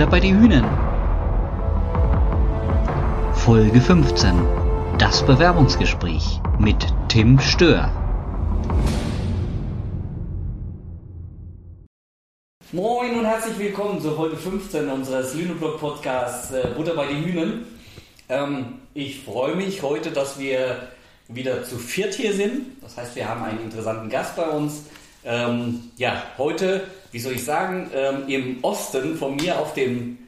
Butter bei die Hühnen. Folge 15. Das Bewerbungsgespräch mit Tim Stör. Moin und herzlich willkommen zur Folge 15 unseres Lüneblog Podcasts äh, Butter bei die Hühnen. Ähm, ich freue mich heute, dass wir wieder zu viert hier sind. Das heißt, wir haben einen interessanten Gast bei uns. Ähm, ja, heute, wie soll ich sagen, ähm, im Osten von mir auf dem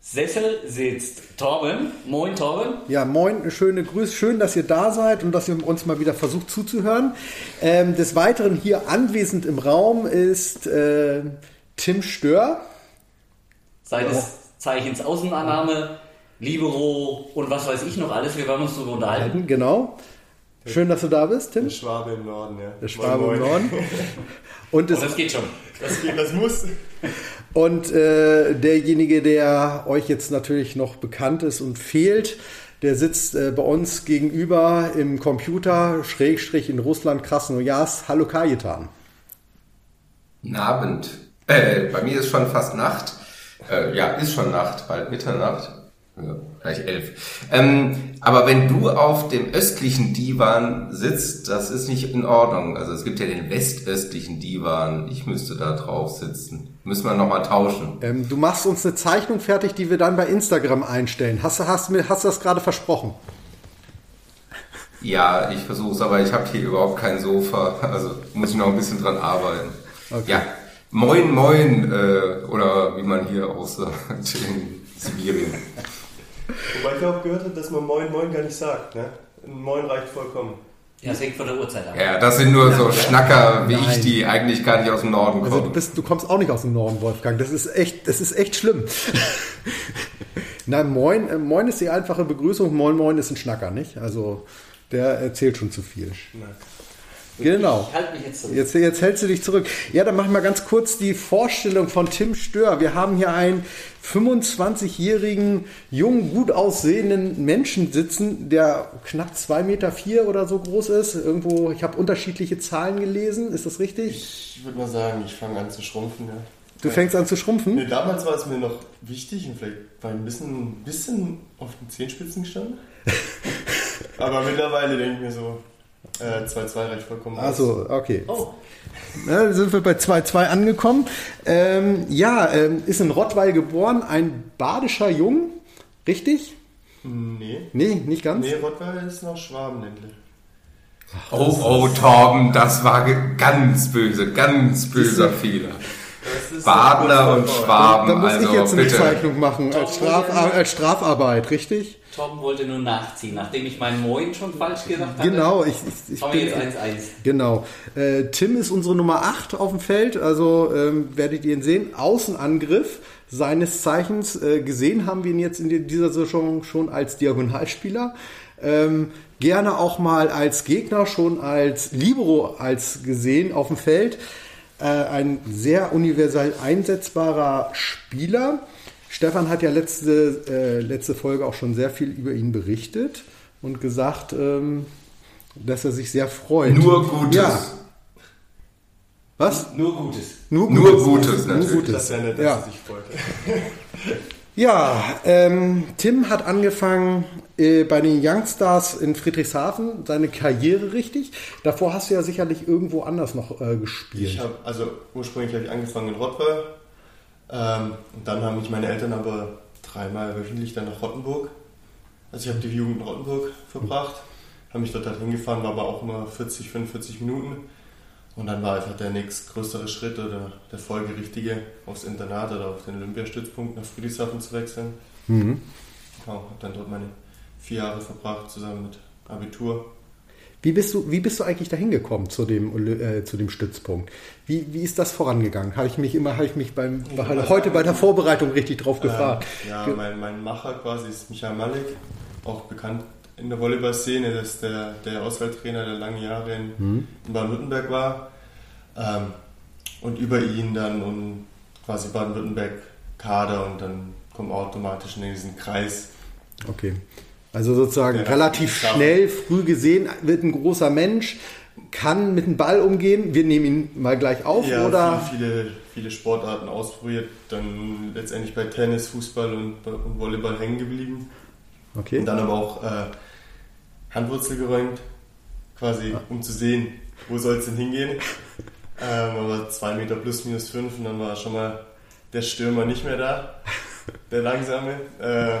Sessel sitzt Torben. Moin, Torben. Ja, moin, schöne Grüße. Schön, dass ihr da seid und dass ihr uns mal wieder versucht zuzuhören. Ähm, des Weiteren hier anwesend im Raum ist äh, Tim Stör. Seines Zeichens Außenannahme, Libero und was weiß ich noch alles. Wir werden uns darüber unterhalten. Genau. Schön, dass du da bist, Tim. Der Schwabe im Norden, ja. Der Schwabe Moin, im moin. Norden. Und, Und es, das geht schon. Das, geht, das muss. und äh, derjenige, der euch jetzt natürlich noch bekannt ist und fehlt, der sitzt äh, bei uns gegenüber im Computer, Schrägstrich in Russland, Krasnojarsk. Hallo Kajetan. Guten Abend. Äh, bei mir ist schon fast Nacht. Äh, ja, ist schon Nacht, bald Mitternacht. Ja, gleich elf. Ähm, aber wenn du auf dem östlichen Divan sitzt, das ist nicht in Ordnung. Also es gibt ja den westöstlichen Divan. Ich müsste da drauf sitzen. Müssen wir nochmal tauschen. Ähm, du machst uns eine Zeichnung fertig, die wir dann bei Instagram einstellen. Hast du hast, mir- hast du das gerade versprochen? Ja, ich versuche es, aber ich habe hier überhaupt kein Sofa. Also muss ich noch ein bisschen dran arbeiten. Okay. Ja, moin moin, äh, oder wie man hier auch sagt in Sibirien. Wobei ich auch gehört habe, dass man Moin Moin gar nicht sagt. Ne? Moin reicht vollkommen. Ja, das hängt von der Uhrzeit ab. Ja, das sind nur so Schnacker wie Nein. ich, die eigentlich gar nicht aus dem Norden Also du, kommen. bist, du kommst auch nicht aus dem Norden, Wolfgang. Das ist echt, das ist echt schlimm. Nein, Moin, äh, Moin ist die einfache Begrüßung. Moin Moin ist ein Schnacker, nicht? Also der erzählt schon zu viel. Genau. Ich halte mich jetzt zurück. Jetzt, jetzt hältst du dich zurück. Ja, dann mach ich mal ganz kurz die Vorstellung von Tim Stör. Wir haben hier einen 25-jährigen, jungen, gut aussehenden Menschen sitzen, der knapp 2,4 Meter vier oder so groß ist. Irgendwo, ich habe unterschiedliche Zahlen gelesen. Ist das richtig? Ich würde mal sagen, ich fange an zu schrumpfen. Ja. Du fängst an zu schrumpfen? Nee, damals war es mir noch wichtig und vielleicht war ich ein bisschen, bisschen auf den Zehenspitzen gestanden. Aber mittlerweile denke ich mir so, äh, 2-2 reicht vollkommen aus. Also, okay. Oh, Ja, dann sind wir bei 2-2 angekommen. Ähm, ja, ähm, ist in Rottweil geboren, ein badischer Jung, richtig? Nee. Nee, nicht ganz. Nee, Rottweiler ist noch Schwabenländle. Oh, oh, Torben, das war ganz böse, ganz böser Fehler. Badner und Schwaben, Da muss also ich jetzt eine bitte. Zeichnung machen, als, Straf, als Strafarbeit, richtig? Torben wollte nur nachziehen, nachdem ich meinen Moin schon falsch gesagt hatte. Genau, ich, ich, ich bin, jetzt 1-1. Genau. Äh, Tim ist unsere Nummer 8 auf dem Feld, also ähm, werdet ihr ihn sehen. Außenangriff seines Zeichens. Äh, gesehen haben wir ihn jetzt in die- dieser Saison schon als Diagonalspieler. Ähm, gerne auch mal als Gegner, schon als Libero als gesehen auf dem Feld. Äh, ein sehr universell einsetzbarer Spieler. Stefan hat ja letzte, äh, letzte Folge auch schon sehr viel über ihn berichtet und gesagt, ähm, dass er sich sehr freut. Nur Gutes. Ja. Was? Nur Gutes. Nur Nur Gutes, Nur. Gutes. Das wäre nett, dass Ja. sich freut. Ja, ähm, Tim hat angefangen äh, bei den Youngstars in Friedrichshafen, seine Karriere richtig. Davor hast du ja sicherlich irgendwo anders noch äh, gespielt. Ich habe, also ursprünglich habe ich angefangen in Rottweil. Ähm, und dann haben mich meine Eltern aber dreimal wöchentlich dann nach Rottenburg. Also ich habe die Jugend in Rottenburg verbracht, habe mich dort halt hingefahren, war aber auch immer 40, 45 Minuten. Und dann war einfach der nächstgrößere Schritt oder der folgerichtige aufs Internat oder auf den Olympiastützpunkt nach Friedrichshafen zu wechseln. Mhm. Genau, habe dann dort meine vier Jahre verbracht, zusammen mit Abitur. Wie bist du, wie bist du eigentlich dahin gekommen zu dem, äh, zu dem Stützpunkt? Wie, wie ist das vorangegangen? Habe ich mich immer, habe ich mich beim, bei, heute bei der Vorbereitung richtig drauf gefragt. Ähm, ja, mein, mein Macher quasi ist Michael Malik, auch bekannt in der Volleyball-Szene. Das ist der, der Auswahltrainer, der lange Jahre in, Mhm. in Baden-Württemberg war. Ähm, und über ihn dann und quasi Baden-Württemberg-Kader und dann kommt man automatisch in diesen Kreis. Okay. Also sozusagen Ja, relativ schnell, früh gesehen, wird ein großer Mensch, kann mit dem Ball umgehen. Wir nehmen ihn mal gleich auf, Ja, oder? Viele, viele, viele Sportarten ausprobiert, dann letztendlich bei Tennis, Fußball und, und Volleyball hängen geblieben. Okay. Und dann aber auch äh, Handwurzel geräumt, quasi, um zu sehen, wo soll es denn hingehen. Ähm, aber zwei Meter plus minus fünf und dann war schon mal der Stürmer nicht mehr da, der langsame. Äh,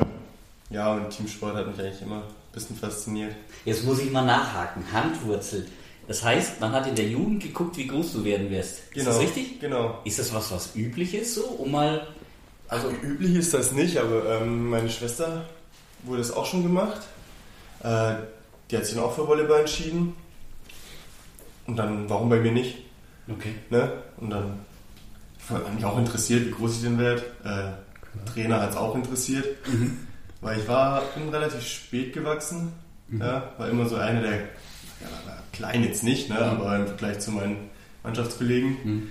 ja, und Teamsport hat mich eigentlich immer ein bisschen fasziniert. Jetzt muss ich mal nachhaken. Handwurzel. Das heißt, man hat in der Jugend geguckt, wie groß du werden wirst. Ist das richtig? Genau. Ist das was, was üblich ist, so, um mal. Also üblich ist das nicht, aber ähm, meine Schwester wurde es auch schon gemacht. Äh, die hat sich dann auch für Volleyball entschieden. Und dann, warum bei mir nicht? Okay. Ne? Und dann hat mich auch interessiert, wie groß ich denn werde. Äh, Trainer hat es auch interessiert. Weil ich war, bin relativ spät gewachsen. Ja, war immer so einer der, ja, klein jetzt nicht, ne? aber im Vergleich zu meinen Mannschaftskollegen.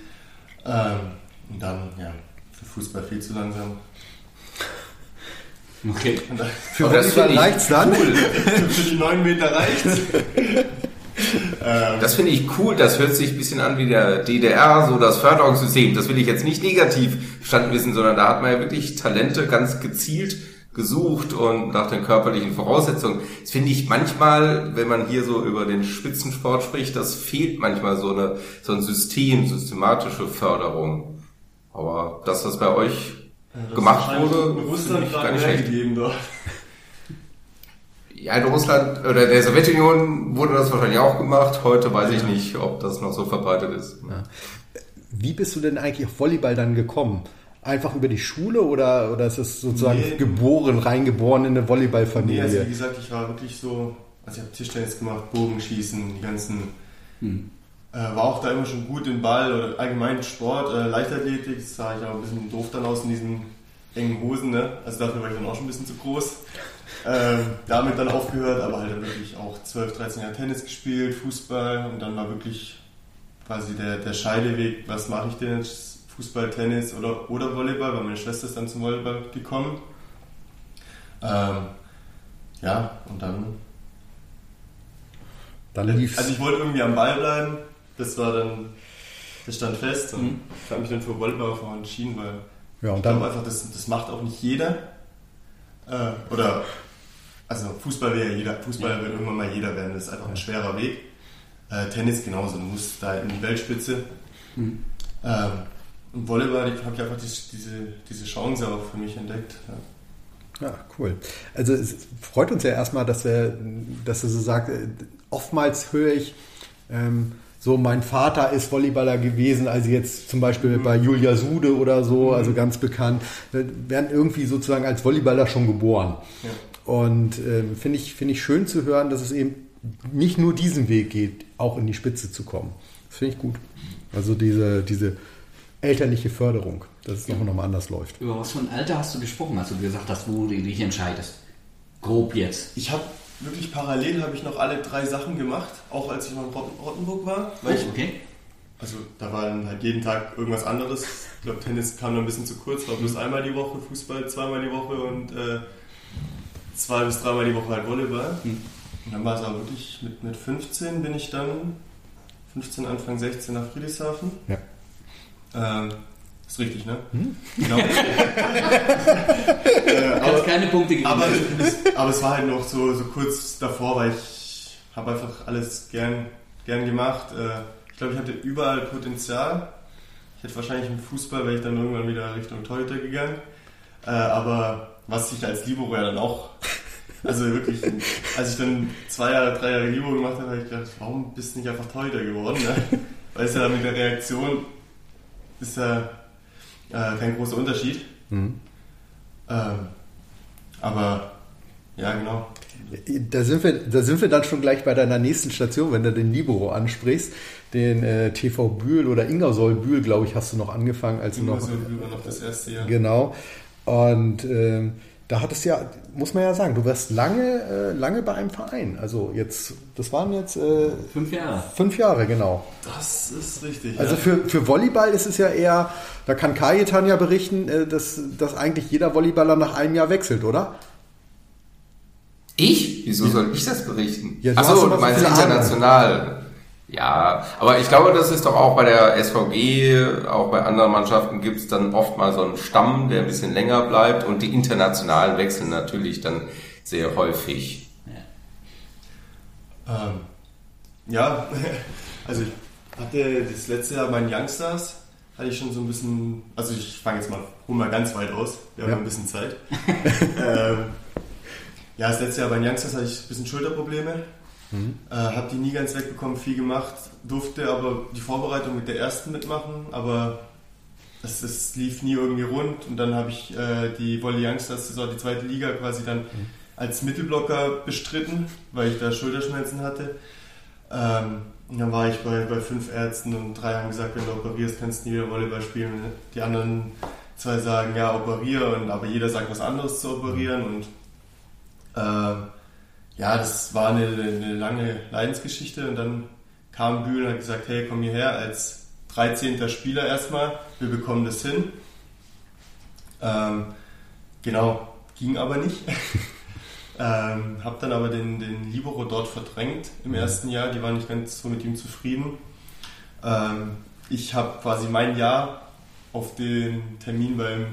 Ähm, und dann, ja, für Fußball viel zu langsam. Okay. Dann, Für das reicht's dann? für die 9 Meter reicht ähm, Das finde ich cool, das hört sich ein bisschen an wie der DDR, so das Förderungssystem. Das will ich jetzt nicht negativ verstanden wissen, sondern da hat man ja wirklich Talente ganz gezielt gesucht und nach den körperlichen Voraussetzungen. Das finde ich manchmal, wenn man hier so über den Spitzensport spricht, das fehlt manchmal so, eine, so ein System, systematische Förderung. Aber dass das bei euch das gemacht wurde, in finde Russland ich gar nicht schlecht. gegeben dort. Ja, in Russland oder der Sowjetunion wurde das wahrscheinlich auch gemacht. Heute weiß ich nicht, ob das noch so verbreitet ist. Wie bist du denn eigentlich auf Volleyball dann gekommen? Einfach über die Schule oder, oder ist es sozusagen Nee. geboren, reingeboren in eine Nee, Volleyballfamilie? also wie gesagt, ich war wirklich so, also ich habe Tischtennis gemacht, Bogenschießen, die ganzen, äh, war auch da immer schon gut im Ball oder allgemein Sport, äh, Leichtathletik, das sah ich auch ein bisschen doof dann aus in diesen engen Hosen, ne? also dafür war ich dann auch schon ein bisschen zu groß. Ähm, damit dann aufgehört, aber halt dann wirklich auch 12, 13 Jahre Tennis gespielt, Fußball und dann war wirklich quasi der, der Scheideweg, was mache ich denn jetzt? Fußball, Tennis oder, oder Volleyball, weil meine Schwester ist dann zum Volleyball gekommen. Ähm, ja, und dann. Dann lief's. Also ich wollte irgendwie am Ball bleiben, das war dann. Das stand fest und ich habe mich dann für Volleyball entschieden, weil ja, und ich glaube einfach, das, das macht auch nicht jeder. Äh, oder, also Fußball will ja jeder, Fußball will irgendwann mal jeder werden, das ist einfach ein schwerer Weg. Äh, Tennis genauso, du musst da in die Weltspitze. Ähm, und Volleyball, ich habe ich einfach diese, diese, Chance auch für mich entdeckt. Ja. Ja, cool. Also es freut uns ja erstmal, dass er, dass er so sagt, äh, oftmals höre ich ähm, so, mein Vater ist Volleyballer gewesen, also jetzt zum Beispiel bei Julia Sude oder so, also ganz bekannt, werden irgendwie sozusagen als Volleyballer schon geboren. Ja. Und ähm, finde ich, finde ich schön zu hören, dass es eben nicht nur diesen Weg geht, auch in die Spitze zu kommen. Das finde ich gut. Also diese, diese elterliche Förderung, dass es noch, noch mal anders läuft. Über was für ein Alter hast du gesprochen, als du gesagt hast, wo du dich entscheidest? Grob jetzt. Ich habe wirklich parallel habe ich noch alle drei Sachen gemacht, auch als ich noch in Rotten- Rottenburg war. Weil ich, Okay. also da war dann halt jeden Tag irgendwas anderes. Ich glaube, Tennis kam noch ein bisschen zu kurz, war bloß einmal die Woche, Fußball zweimal die Woche und äh, zwei bis dreimal die Woche halt Volleyball. Hm. Und dann war es aber wirklich mit, mit 15 bin ich dann, 15, Anfang 16 nach Friedrichshafen. Ja. Ähm, ist richtig, ne? Hm? Genau. äh, aber, keine Punkte geben. aber, es, aber es war halt noch so, so kurz davor, weil ich habe einfach alles gern, gern gemacht. Äh, ich glaube, ich hatte überall Potenzial. Ich hätte wahrscheinlich im Fußball, wäre ich dann irgendwann wieder Richtung Torhüter gegangen. Äh, aber was ich als Libero ja dann auch, also wirklich, als ich dann zwei Jahre, drei Jahre Libero gemacht habe, habe ich gedacht, warum bist du nicht einfach Torhüter geworden? Ne? Weil es ja mit der Reaktion ist ja äh, kein großer Unterschied. Mhm. Ähm, aber ja, genau. Da sind, wir, da sind wir dann schon gleich bei deiner nächsten Station, wenn du den Libero ansprichst. Den äh, TV Bühl oder Ingersoll Bühl, glaube ich, hast du noch angefangen, als noch. so über noch das erste Jahr. Genau. Und ähm, da hattest ja, muss man ja sagen, du warst lange, äh, lange bei einem Verein. Also jetzt, das waren jetzt äh, Fünf Jahre. fünf Jahre, genau. Das ist richtig. Also ja. für, für Volleyball ist es ja eher, da kann Kajetan ja berichten, äh, dass, dass eigentlich jeder Volleyballer nach einem Jahr wechselt, oder? Ich? Wieso soll ich das berichten? Ja, du Achso, du meinst viele Ahnung. Ja, aber ich glaube, das ist doch auch bei der SVG, auch bei anderen Mannschaften gibt es dann oft mal so einen Stamm, der ein bisschen länger bleibt und die internationalen wechseln natürlich dann sehr häufig. Ähm, ja, also ich hatte das letzte Jahr bei den Youngstars, hatte ich schon so ein bisschen, also ich fange jetzt mal, hol mal ganz weit aus, wir haben Ja. ein bisschen Zeit. ähm, ja, das letzte Jahr bei den Youngsters hatte ich ein bisschen Schulterprobleme, äh, habe die nie ganz wegbekommen, viel gemacht, durfte aber die Vorbereitung mit der ersten mitmachen, aber das, das lief nie irgendwie rund und dann habe ich äh, die Volley Youngsters Saison, die zweite Liga quasi dann als Mittelblocker bestritten, weil ich da Schulterschmerzen hatte. Ähm, und dann war ich bei, bei fünf Ärzten und drei haben gesagt, wenn du operierst, kannst du nie wieder Volleyball spielen. Die anderen zwei sagen, ja, operiere, und, aber jeder sagt was anderes zu operieren. Und ähm, ja, das war eine, eine lange Leidensgeschichte. Und dann kam Bühl und hat gesagt, hey, komm hierher als 13. Spieler erstmal, wir bekommen das hin. Ähm, genau, ging aber nicht. Ähm, habe dann aber den, den Libero dort verdrängt im ersten Jahr. Die waren nicht ganz so mit ihm zufrieden. Ähm, ich habe quasi mein Jahr auf den Termin beim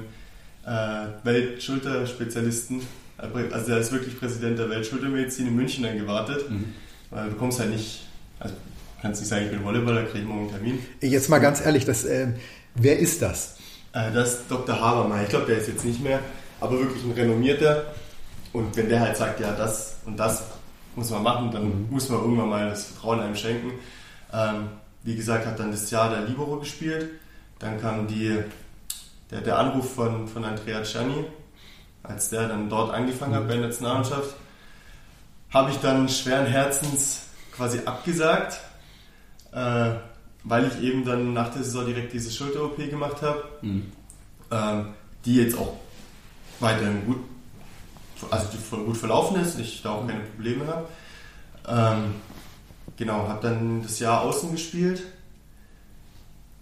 äh, Weltschulterspezialisten, also der ist wirklich Präsident der Weltschultermedizin in München dann gewartet. Weil du kommst halt nicht, also kannst nicht sagen, ich bin Volleyballer, kriege ich morgen einen Termin. Jetzt mal ganz ehrlich, das, ähm, wer ist das? Äh, das ist Dr. Habermeyer. Ich glaube, der ist jetzt nicht mehr, aber wirklich ein renommierter. Und wenn der halt sagt, ja, das und das muss man machen, dann muss man irgendwann mal das Vertrauen einem schenken. Ähm, wie gesagt, hat dann das Jahr der Libero gespielt. Dann kam die, der, der Anruf von, von Andrea Gianni, als der dann dort angefangen hat bei der Nationalmannschaft. Habe ich dann schweren Herzens quasi abgesagt, äh, weil ich eben dann nach der Saison direkt diese Schulter-OP gemacht habe ähm, die jetzt auch weiterhin gut, also gut verlaufen ist, ich da auch keine Probleme habe. Ähm, genau, habe dann das Jahr außen gespielt.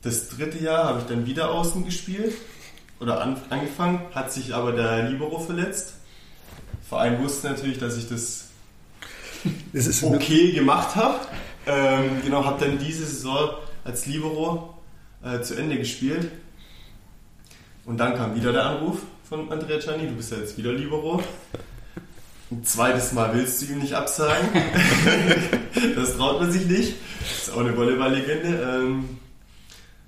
Das dritte Jahr habe ich dann wieder außen gespielt oder an, angefangen, hat sich aber der Libero verletzt. Verein wusste natürlich, dass ich das okay gemacht habe. Ähm, genau, habe dann diese Saison als Libero äh, zu Ende gespielt. Und dann kam wieder der Anruf von Andrea Gianni, du bist ja jetzt wieder Libero. Ein zweites Mal willst du ihm nicht absagen. das traut man sich nicht. Das ist auch eine Volleyball-Legende. Ähm,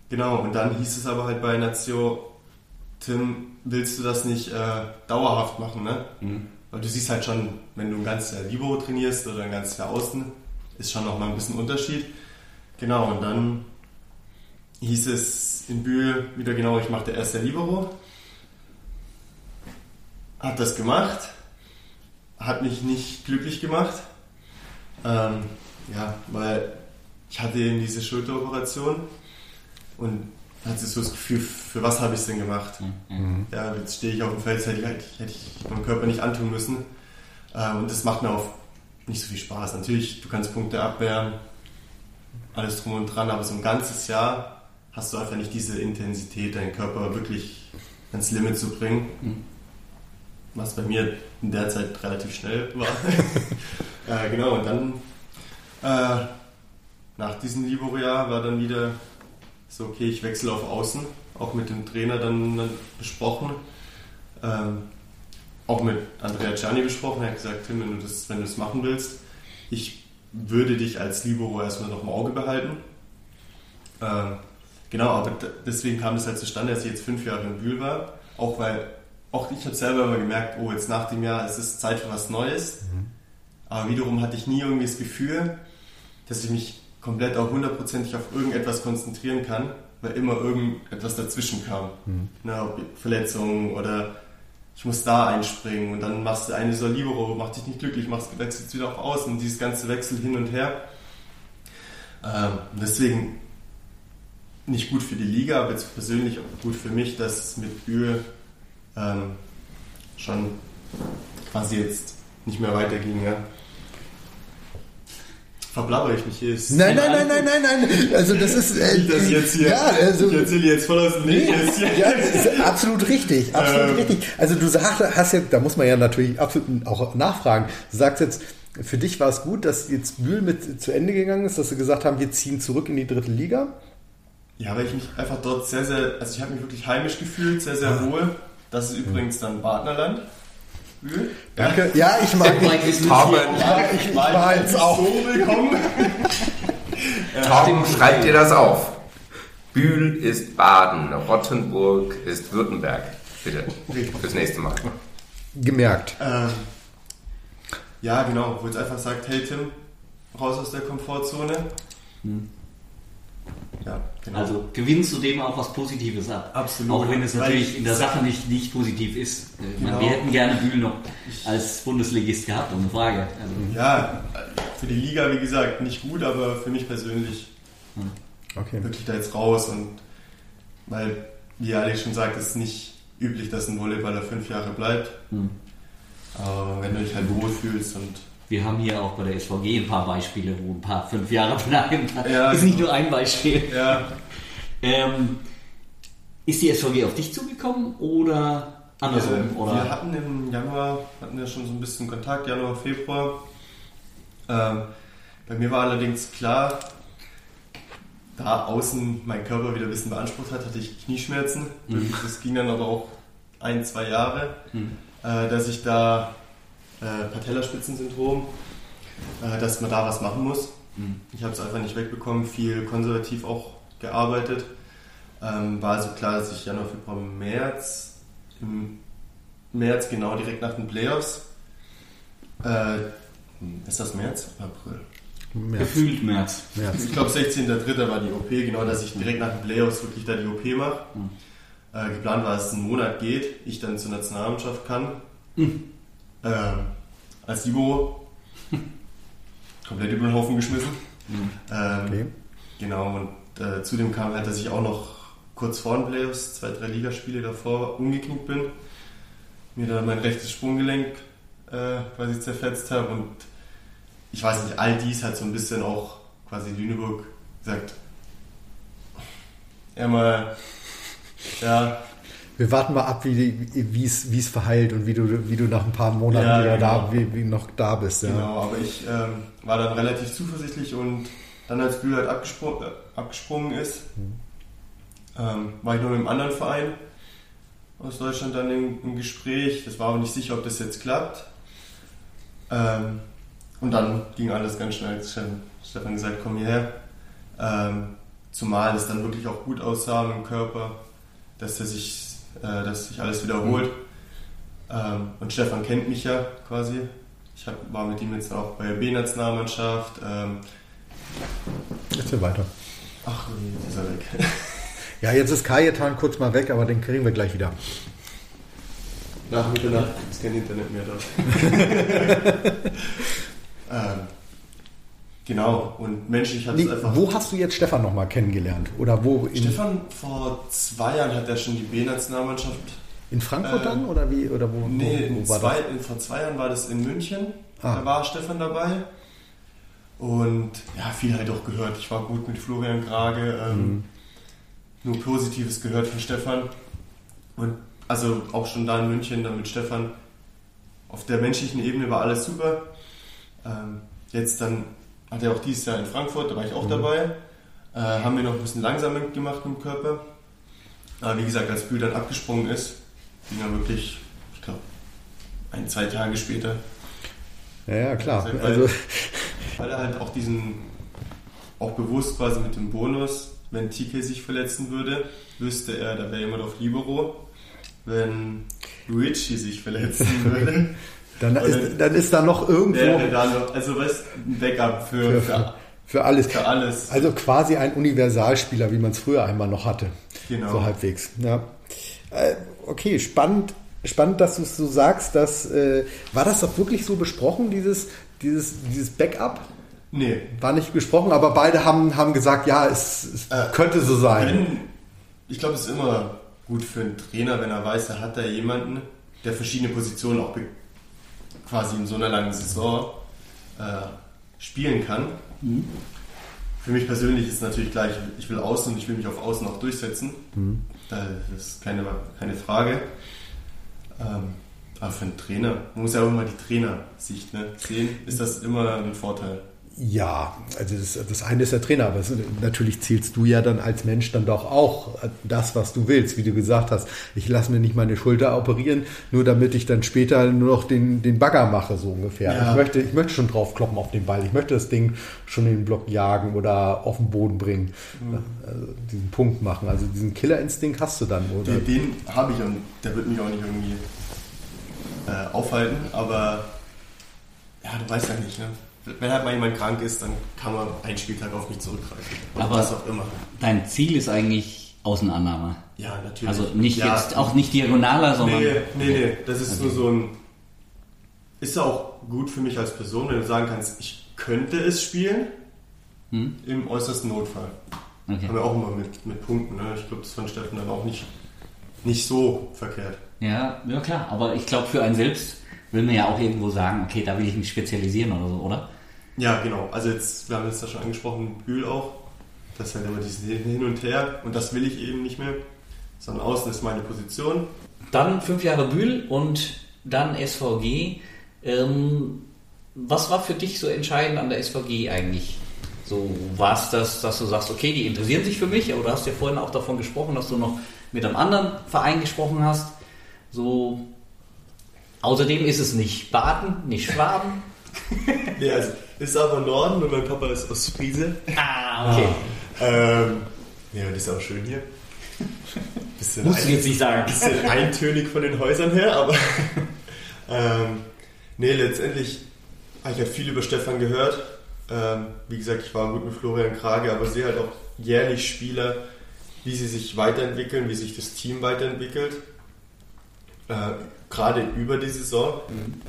genau, und dann hieß es aber halt bei Nazio, Tim, willst du das nicht äh, dauerhaft machen, ne? Weil du siehst halt schon, wenn du ein ganzes Jahr Libero trainierst oder ein ganzes Jahr Außen, ist schon noch mal ein bisschen Unterschied. Genau, und dann hieß es in Bühl wieder genau, ich mache der erste Libero. Hat das gemacht, hat mich nicht glücklich gemacht. Ähm, ja, weil ich hatte eben diese Schulteroperation und hatte so das Gefühl, für was habe ich es denn gemacht? Ja, jetzt stehe ich auf dem Feld, das hätte ich, halt- hätte ich meinem Körper nicht antun müssen. Ähm, und das macht mir auch nicht so viel Spaß. Natürlich, du kannst Punkte abwehren, alles drum und dran, aber so ein ganzes Jahr hast du einfach nicht diese Intensität, deinen Körper wirklich ans Limit zu bringen. Was bei mir in der Zeit relativ schnell war. äh, genau, und dann äh, nach diesem Libero-Jahr war dann wieder so, okay, ich wechsle auf Außen, auch mit dem Trainer dann, dann besprochen. Ähm, auch mit Andrea Gianni besprochen, er hat gesagt, Tim, wenn du das, wenn du das machen willst, ich würde dich als Libero erstmal noch im Auge behalten. Ähm, genau, aber deswegen kam das halt zustande, dass ich jetzt fünf Jahre in Bühl war, auch weil, auch ich habe selber immer gemerkt, oh, jetzt nach dem Jahr, es ist Zeit für was Neues. Aber wiederum hatte ich nie irgendwie das Gefühl, dass ich mich komplett auch hundertprozentig auf irgendetwas konzentrieren kann, weil immer irgendetwas dazwischen kam. Na, ob Verletzungen oder ich muss da einspringen und dann machst du eine so Libero, macht dich nicht glücklich, machst wechselst wieder auf Außen, dieses ganze Wechsel hin und her. Ähm, deswegen nicht gut für die Liga, aber jetzt persönlich auch gut für mich, dass es mit Bühl ähm, schon quasi jetzt nicht mehr weiterging. Ja. Verblabber ich mich hier? Ist Nein, nein, nein, nein, nein, nein. Also das ist. Äh, ich jetzt hier, Ja, also. ich erzähle jetzt voll aus dem Nee, ja, das ist absolut richtig, absolut Ähm. richtig. Also du sagst, hast ja, da muss man ja natürlich absolut auch nachfragen. Du sagst jetzt, für dich war es gut, dass jetzt Bühl mit zu Ende gegangen ist, dass sie gesagt haben, wir ziehen zurück in die dritte Liga? Ja, weil ich mich einfach dort sehr, sehr, also ich habe mich wirklich heimisch gefühlt, sehr, sehr wohl. Das ist übrigens dann Partnerland. Bühl. Danke. Ja, ich mag. Ja, ich, ich war jetzt auch. so willkommen. Torben, schreib dir das auf. Bühl ist Baden, Rottenburg ist Württemberg. Bitte, fürs nächste Mal. gemerkt. Ähm, ja, genau, wo es einfach sagt, hey Tim, raus aus der Komfortzone. Ja, genau. Also gewinnst du dem auch was Positives ab. Absolut. Auch wenn es natürlich ich- in der Sache nicht, nicht positiv ist. Äh, man- Genau. Wir hätten gerne Bühl noch als Bundesligist gehabt, ohne Frage. Also, ja, für die Liga, wie gesagt, nicht gut, aber für mich persönlich Okay. wirklich da jetzt raus und weil, wie Alex schon sagt, es ist nicht üblich, dass ein Volleyballer fünf Jahre bleibt. Hm. Aber wenn du dich halt wohlfühlst und wir haben hier auch bei der SVG ein paar Beispiele, wo ein paar fünf Jahre bleiben. Ja, ist nicht genau. nur ein Beispiel. ja, Ähm, ist die SVG auf dich zugekommen oder andersrum? Äh, oder? Wir hatten im Januar, hatten wir schon so ein bisschen Kontakt, Januar, Februar. Ähm, bei mir war allerdings klar, da außen mein Körper wieder ein bisschen beansprucht hat, hatte ich Knieschmerzen. Mhm. Das ging dann aber auch ein, zwei Jahre, Mhm. äh, dass ich da äh, Patellaspitzensyndrom, äh, dass man da was machen muss. Mhm. Ich habe es einfach nicht wegbekommen, viel konservativ auch gearbeitet. Ähm, war also klar, dass ich Januar, Februar, März, im März genau direkt nach den Playoffs, äh, ist das März? April. März. Gefühlt März. März. Ich glaube 16.03. war die OP, genau, dass ich direkt nach den Playoffs wirklich da die OP mache. Mhm. Äh, geplant war, dass es einen Monat geht, ich dann zur Nationalmannschaft kann. Mhm. Ähm, als Libero komplett über den Haufen geschmissen. Mhm. Ähm, Okay. Genau, und äh, zudem kam halt, dass ich auch noch kurz vor den Playoffs, zwei, drei Ligaspiele davor, umgeknickt bin. Mir dann mein rechtes Sprunggelenk äh, quasi zerfetzt habe und ich weiß nicht, all dies hat so ein bisschen auch quasi Lüneburg gesagt, ja mal, ja, Wir warten mal ab, wie es wie es verheilt und wie du, wie du nach ein paar Monaten Ja, wieder genau. da, wie, wie noch da bist. Ja. Genau, aber ich ähm, war dann relativ zuversichtlich und dann als Bühl halt abgespro äh, abgesprungen ist, ähm, war ich noch mit einem anderen Verein aus Deutschland dann im, im Gespräch. Das war aber nicht sicher, ob das jetzt klappt. Ähm, und dann ging alles ganz schnell. Stefan- Stefan gesagt, komm hierher. Ähm, zumal es dann wirklich auch gut aussah im Körper, dass, er sich, äh, dass sich alles wiederholt. Ähm, und Stefan kennt mich ja quasi. Ich hab, war mit ihm jetzt auch bei der B-Nationalmannschaft. Ähm, Erzähl weiter. ach, jetzt ist er weg. Ja, jetzt ist Kajetan kurz mal weg, aber den kriegen wir gleich wieder. Nach Mitternacht ist kein Internet mehr da. ähm, genau, und menschlich hat Nee, es einfach. wo hast du jetzt Stefan nochmal kennengelernt? Oder wo? Stefan, vor zwei Jahren hat er schon die B-Nationalmannschaft. in Frankfurt äh, dann? Oder wie? Oder wo, Nee, wo, wo war zwei, das? vor zwei Jahren war das in München. Ah. Da war Stefan dabei. Und ja, viel halt auch gehört. Ich war gut mit Florian Grage. Ähm, Mhm. Nur Positives gehört von Stefan. Und also auch schon da in München dann mit Stefan. Auf der menschlichen Ebene war alles super. Ähm, jetzt dann hat er auch dieses Jahr in Frankfurt, da war ich auch dabei. Äh, haben wir noch ein bisschen langsamer gemacht mit dem Körper. Aber wie gesagt, als Bühl dann abgesprungen ist, ging er wirklich, ich glaube, ein, zwei Tage später. Ja, ja, klar. Weil- Also, Weil er halt auch diesen, auch bewusst quasi mit dem Bonus, wenn TK sich verletzen würde, wüsste er, da wäre jemand auf Libero. Wenn Luigi sich verletzen würde, dann, ist, dann ist da noch irgendwo da noch, also weißt ein Backup für, für, für, für, alles. für alles. Also quasi ein Universalspieler, wie man es früher einmal noch hatte. Genau. So halbwegs. Ja. Äh, okay, spannend, spannend, dass du es so sagst. Dass, äh, war das doch wirklich so besprochen, dieses, dieses, dieses Backup? Nee, War nicht besprochen, aber beide haben, haben gesagt, ja, es, es Äh, könnte so sein. Wenn, ich glaube, es ist immer gut für einen Trainer, wenn er weiß, er hat da jemanden, der verschiedene Positionen auch be- quasi in so einer langen Saison äh, spielen kann. Für mich persönlich ist natürlich gleich, ich will außen und ich will mich auf außen auch durchsetzen. Das ist keine, keine Frage. Ähm, Aber für einen Trainer, man muss ja auch immer die Trainersicht ne, sehen, ist das immer ein Vorteil. Ja, also das, das eine ist der Trainer, aber es, natürlich zielst du ja dann als Mensch dann doch auch das, was du willst, wie du gesagt hast. Ich lasse mir nicht meine Schulter operieren, nur damit ich dann später nur noch den, den Bagger mache, so ungefähr. Ja. Ich, möchte, ich möchte schon drauf kloppen auf den Ball. Ich möchte das Ding schon in den Block jagen oder auf den Boden bringen. Also diesen Punkt machen. Also diesen Killerinstinkt hast du dann, oder? Den, den habe ich und der wird mich auch nicht irgendwie äh, aufhalten, aber ja, du weißt ja nicht, ne? Wenn halt mal jemand krank ist, dann kann man einen Spieltag auf mich zurückgreifen. Oder Aber- was auch immer. Dein Ziel ist eigentlich Außenannahme. Ja, natürlich. Also nicht ja, jetzt, auch nicht diagonaler, sondern. Nee, nee, nee. Das ist nur so ein. Ist ja auch gut für mich als Person, wenn du sagen kannst, ich könnte es spielen Hm? im äußersten Notfall. Okay. Haben wir auch immer mit, mit Punkten. Ne? Ich glaube, das fand Steffen dann auch nicht, nicht so verkehrt. Ja, ja klar, aber ich glaube, für einen selbst will man ja auch irgendwo sagen, okay, da will ich mich spezialisieren oder so, oder? Ja, genau. Also jetzt, wir haben jetzt da schon angesprochen, Bühl auch. Das ist halt immer dieses Hin und Her und das will ich eben nicht mehr. Sondern außen ist meine Position. Dann fünf Jahre Bühl und dann SVG. Ähm, was war für dich so entscheidend an der SVG eigentlich? So war es das, dass du sagst, okay, die interessieren sich für mich, aber du hast ja vorhin auch davon gesprochen, dass du noch mit einem anderen Verein gesprochen hast. So, außerdem ist es nicht Baden, nicht Schwaben. Ja, also ist aber Norden und mein Papa ist aus Friese. Ah, okay. Ähm, ja, das ist auch schön hier. Bisschen Musst du jetzt nicht sagen. bisschen eintönig von den Häusern her, aber ähm, nee, letztendlich habe ich halt viel über Stefan gehört. Ähm, wie gesagt, ich war gut mit Florian Krage, aber sehe halt auch jährlich Spieler, wie sie sich weiterentwickeln, wie sich das Team weiterentwickelt. Äh, Gerade über die Saison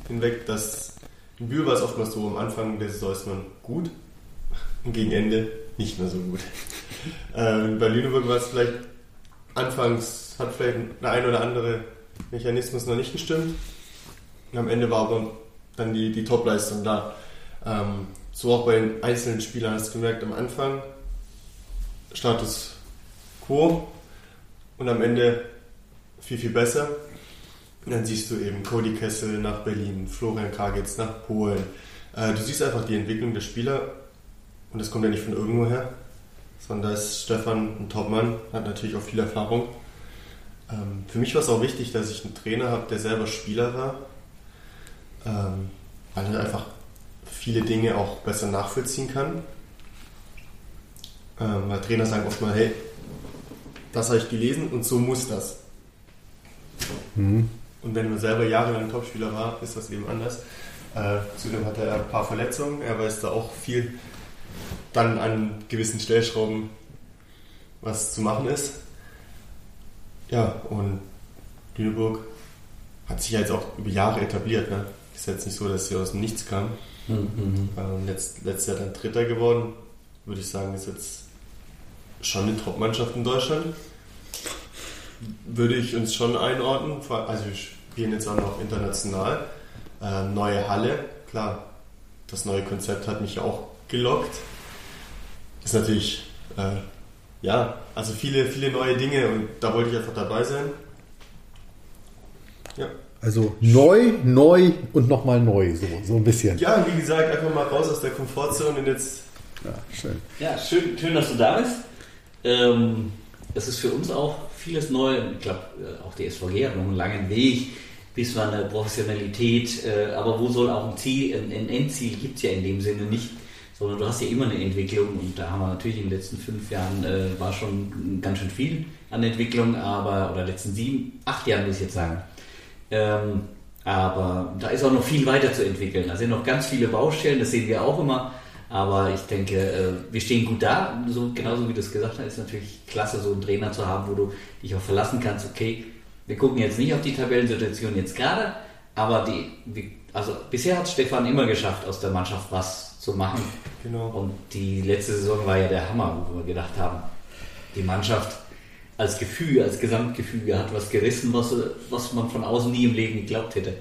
hinweg, dass in Bühl war es oftmals so, am Anfang der Saison ist man gut und gegen Ende nicht mehr so gut. ähm, bei Lüneburg war es vielleicht anfangs hat vielleicht der ein oder andere Mechanismus noch nicht gestimmt. Und am Ende war aber dann die, die Topleistung da. Ähm, so auch bei den einzelnen Spielern hast du gemerkt, am Anfang Status quo und am Ende viel, viel besser. Und dann siehst du eben Cody Kessel nach Berlin, Florian Kragitz nach Polen. Äh, du siehst einfach die Entwicklung der Spieler und das kommt ja nicht von irgendwo her, sondern da ist Stefan ein Topmann, hat natürlich auch viel Erfahrung. Ähm, für mich war es auch wichtig, dass ich einen Trainer habe, der selber Spieler war, ähm, weil er einfach viele Dinge auch besser nachvollziehen kann. Ähm, weil Trainer sagen oft mal, hey, das habe ich gelesen und so muss das. Mhm. Und wenn man selber jahrelang Topspieler war, ist das eben anders. Äh, zudem hat er ein paar Verletzungen, er weiß da auch viel dann an gewissen Stellschrauben, was zu machen ist. Ja, und Lüneburg hat sich ja jetzt auch über Jahre etabliert. Ne? Ist jetzt nicht so, dass sie aus dem Nichts kam. Mhm. Ähm, letzt, letztes Jahr dann Dritter geworden. Würde ich sagen, ist jetzt schon eine Top-Mannschaft in Deutschland. Würde ich uns schon einordnen. Also wir spielen jetzt auch noch international. Ähm, neue Halle, klar. Das neue Konzept hat mich ja auch gelockt. Ist natürlich, äh, ja, also viele, viele neue Dinge und da wollte ich einfach dabei sein. Ja. Also neu, neu und nochmal neu, so, so ein bisschen. Ja, wie gesagt, einfach mal raus aus der Komfortzone und jetzt Ja, schön. Ja, schön, schön, dass du da bist. Ähm, es ist für uns auch vieles neu. Ich glaube, äh, auch die SVG hat noch einen langen Weg bis man eine Professionalität, äh, aber wo soll auch ein Ziel, ein, Endziel gibt es ja in dem Sinne nicht, sondern du hast ja immer eine Entwicklung und da haben wir natürlich in den letzten fünf Jahren äh, war schon ganz schön viel an Entwicklung, aber, oder letzten sieben, acht Jahren muss ich jetzt sagen. Ähm, aber da ist auch noch viel weiter zu entwickeln. Da sind noch ganz viele Baustellen, das sehen wir auch immer. Aber ich denke, äh, wir stehen gut da. So, genauso wie du es gesagt hast, ist natürlich klasse, so einen Trainer zu haben, wo du dich auch verlassen kannst. Okay, wir gucken jetzt nicht auf die Tabellensituation jetzt gerade, aber die, also bisher hat Stefan immer geschafft, aus der Mannschaft was zu machen. Genau. Und die letzte Saison war ja der Hammer, wo wir gedacht haben, die Mannschaft als Gefühl, als Gesamtgefüge hat was gerissen, was, was man von außen nie im Leben geglaubt hätte.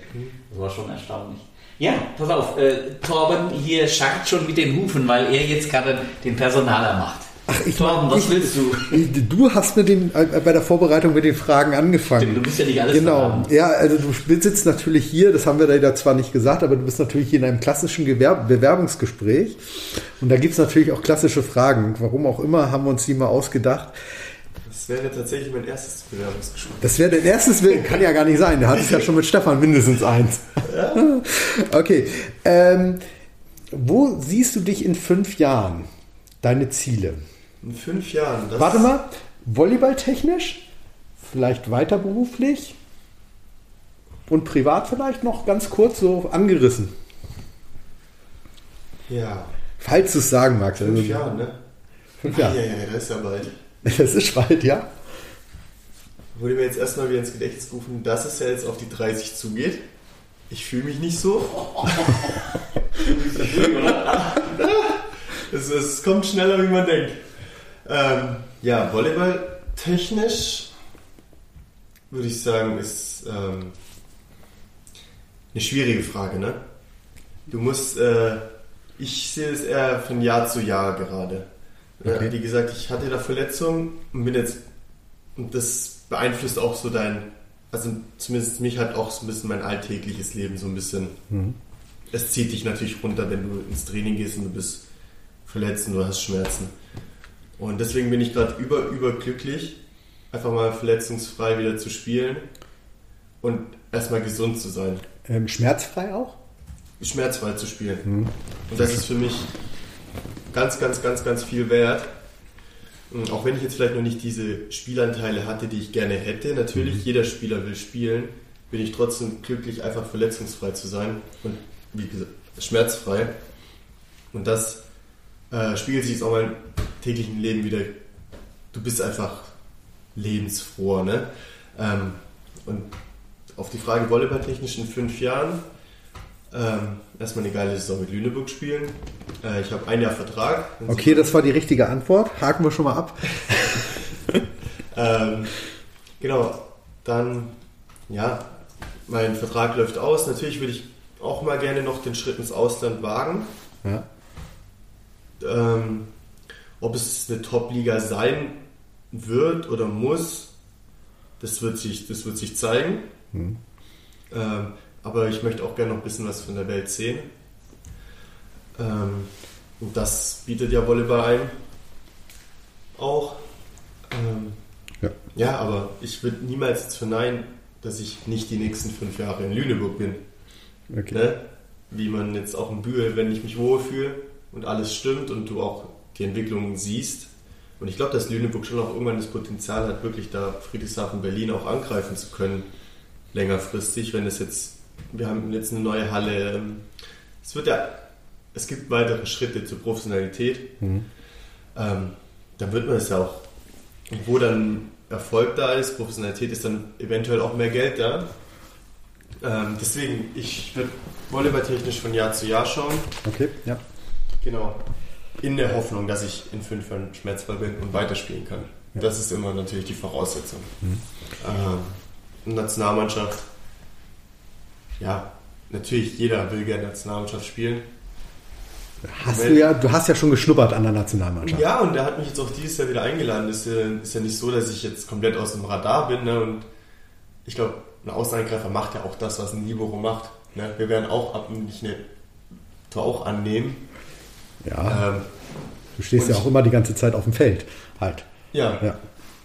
Das war schon erstaunlich. Ja, pass auf, äh, Torben hier scharrt schon mit den Hufen, weil er jetzt gerade den Personaler macht. Ach, ich Torben, was ich- willst du? Du hast mit den, äh, bei der Vorbereitung mit den Fragen angefangen. Stimmt, du bist ja nicht alles Genau. verraten. Ja, also du sitzt natürlich hier, das haben wir da zwar nicht gesagt, aber du bist natürlich hier in einem klassischen Gewerb Bewerbungsgespräch. Und da gibt es natürlich auch klassische Fragen. Warum auch immer haben wir uns die mal ausgedacht. Das wäre tatsächlich mein erstes Bewerbungsgespräch. Das wäre dein erstes, kann ja gar nicht sein. Der hat es ja schon mit Stefan mindestens eins. Okay. Ähm, wo siehst du dich in fünf Jahren? Deine Ziele? In fünf Jahren. Das Warte mal, volleyballtechnisch? Vielleicht weiter beruflich? Und privat vielleicht noch ganz kurz so angerissen? Ja, Falls du es sagen magst. fünf Also, Jahre, ne? Fünf Ja, Jahre. ja, ja, das ist ja bald. Das ist bald, ja? Wurde mir jetzt erstmal wieder ins Gedächtnis gerufen, dass es ja jetzt auf die 30 zugeht. Ich fühle mich nicht so. es, es kommt schneller, wie man denkt. Ähm, ja, Volleyball technisch würde ich sagen, ist ähm, eine schwierige Frage. Ne? Du musst, äh, ich sehe es eher von Jahr zu Jahr gerade. Ja, Okay. wie gesagt, ich hatte da Verletzungen und bin jetzt, und das beeinflusst auch so dein, also zumindest mich hat auch so ein bisschen mein alltägliches Leben so ein bisschen. Es zieht dich natürlich runter, wenn du ins Training gehst und du bist verletzt und du hast Schmerzen. Und deswegen bin ich gerade über, überglücklich, einfach mal verletzungsfrei wieder zu spielen und erstmal gesund zu sein. Ähm, schmerzfrei auch? Schmerzfrei zu spielen. Und das ist für mich ganz, ganz, ganz, ganz viel wert. Und auch wenn ich jetzt vielleicht noch nicht diese Spielanteile hatte, die ich gerne hätte, natürlich, jeder Spieler will spielen, bin ich trotzdem glücklich, einfach verletzungsfrei zu sein und wie gesagt, schmerzfrei. Und das äh, spiegelt sich jetzt auch in meinem täglichen Leben wieder. Du bist einfach lebensfroh, ne? Ähm, und auf die Frage volleyballtechnisch in fünf Jahren, ähm, erstmal eine geile Saison mit Lüneburg spielen. Äh, ich habe ein Jahr Vertrag. Okay, das war die richtige Antwort. Haken wir schon mal ab. Ähm, genau, dann, ja, mein Vertrag läuft aus. Natürlich würde ich auch mal gerne noch den Schritt ins Ausland wagen. Ja. Ähm, ob es eine Top-Liga sein wird oder muss, das wird sich, das wird sich zeigen. Mhm. Ähm, aber ich möchte auch gerne noch ein bisschen was von der Welt sehen. Ähm, und das bietet ja Volleyball ein. Auch. Ähm, Ja. ja, aber ich würde niemals verneinen, dass ich nicht die nächsten fünf Jahre in Lüneburg bin. Okay. Ne? Wie man jetzt auch in Bühl, wenn ich mich wohlfühle und alles stimmt und du auch die Entwicklungen siehst. Und ich glaube, dass Lüneburg schon auch irgendwann das Potenzial hat, wirklich da Friedrichshafen, Berlin auch angreifen zu können, längerfristig, wenn es jetzt, wir haben jetzt eine neue Halle, es wird ja, es gibt weitere Schritte zur Professionalität, Mhm. ähm, dann wird man es ja auch, und wo dann Erfolg da ist, Professionalität ist dann eventuell auch mehr Geld da. Ähm, deswegen, ich würde volleyballtechnisch von Jahr zu Jahr schauen. Okay, ja. Genau. In der Hoffnung, dass ich in fünf Jahren schmerzfrei bin und weiterspielen kann. Das ist immer natürlich die Voraussetzung. Ähm, Nationalmannschaft. Ja, natürlich, jeder will gerne Nationalmannschaft spielen. Hast du ja, du hast ja schon geschnuppert an der Nationalmannschaft. Ja, und er hat mich jetzt auch dieses Jahr wieder eingeladen. Ist ja, ist ja nicht so, dass ich jetzt komplett aus dem Radar bin. Ne? Und ich glaube, ein Außenangreifer macht ja auch das, was ein Libero macht. Ne? Wir werden auch ab und nicht eine Tor auch annehmen. Ja, Ähm, du stehst ja ich- auch immer die ganze Zeit auf dem Feld. Halt. ja, Ja.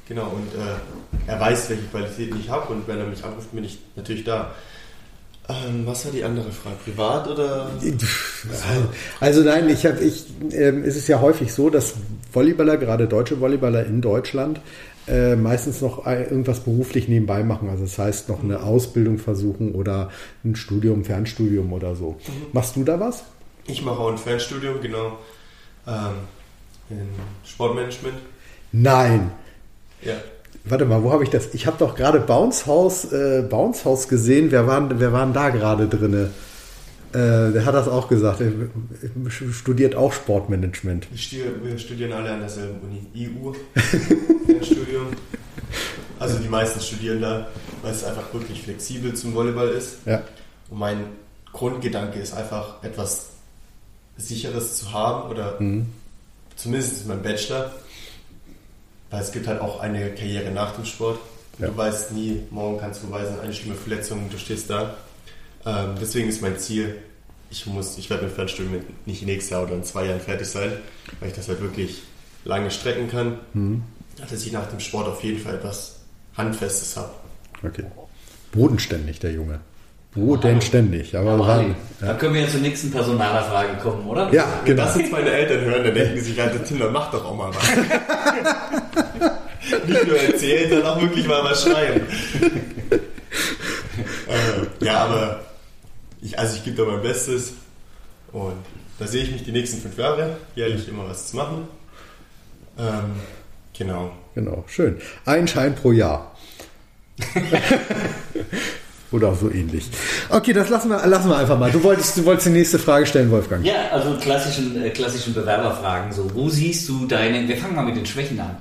genau. Und äh, er weiß, welche Qualitäten ich habe. Und wenn er mich anruft, bin ich natürlich da. Ähm, was war die andere Frage? Privat oder? Also nein, ich habe, ich, ähm, es ist ja häufig so, dass Volleyballer, gerade deutsche Volleyballer in Deutschland, äh, meistens noch irgendwas beruflich nebenbei machen. Also das heißt noch eine Ausbildung versuchen oder ein Studium, Fernstudium oder so. Machst du da was? Ich mache auch ein Fernstudium, genau. Ähm, in Sportmanagement. Nein. Ja. Warte mal, wo habe ich das? Ich habe doch gerade Bounce House, äh, Bounce House gesehen. Wer waren, wer waren da gerade drinne? Äh, der hat das auch gesagt. Er studiert auch Sportmanagement. Wir stu- wir studieren alle an derselben Uni. EU, Fernstudium. Also die meisten studieren da, weil es einfach wirklich flexibel zum Volleyball ist. Ja. Und mein Grundgedanke ist einfach, etwas Sicheres zu haben oder zumindest mein Bachelor. Weil es gibt halt auch eine Karriere nach dem Sport. Ja. Du weißt nie, morgen kannst du beweisen, eine schlimme Verletzung du stehst da. Ähm, deswegen ist mein Ziel, ich muss, ich werde mit Fernstudium mit- nicht nächstes Jahr oder in zwei Jahren fertig sein, weil ich das halt wirklich lange strecken kann. Dass ich nach dem Sport auf jeden Fall etwas Handfestes habe. Okay. Bodenständig, der Junge. Bodenständig, aber Aber ran. Da können wir ja zur nächsten Personalerfrage kommen, oder? Ja, Wenn genau. das jetzt meine Eltern hören, dann denken sie sich, Alter dann mach doch auch mal was. Nicht nur erzählen, sondern auch wirklich mal was schreiben. äh, ja, aber ich, also ich gebe da mein Bestes und da sehe ich mich die nächsten fünf Jahre, jährlich immer was zu machen. Ähm, genau. Genau, schön. Ein Schein pro Jahr. Oder so ähnlich. Okay, das lassen wir, lassen wir einfach mal. Du wolltest, du wolltest die nächste Frage stellen, Wolfgang. Ja, also klassischen, äh, klassischen Bewerberfragen. So, wo siehst du deine? Wir fangen mal mit den Schwächen an.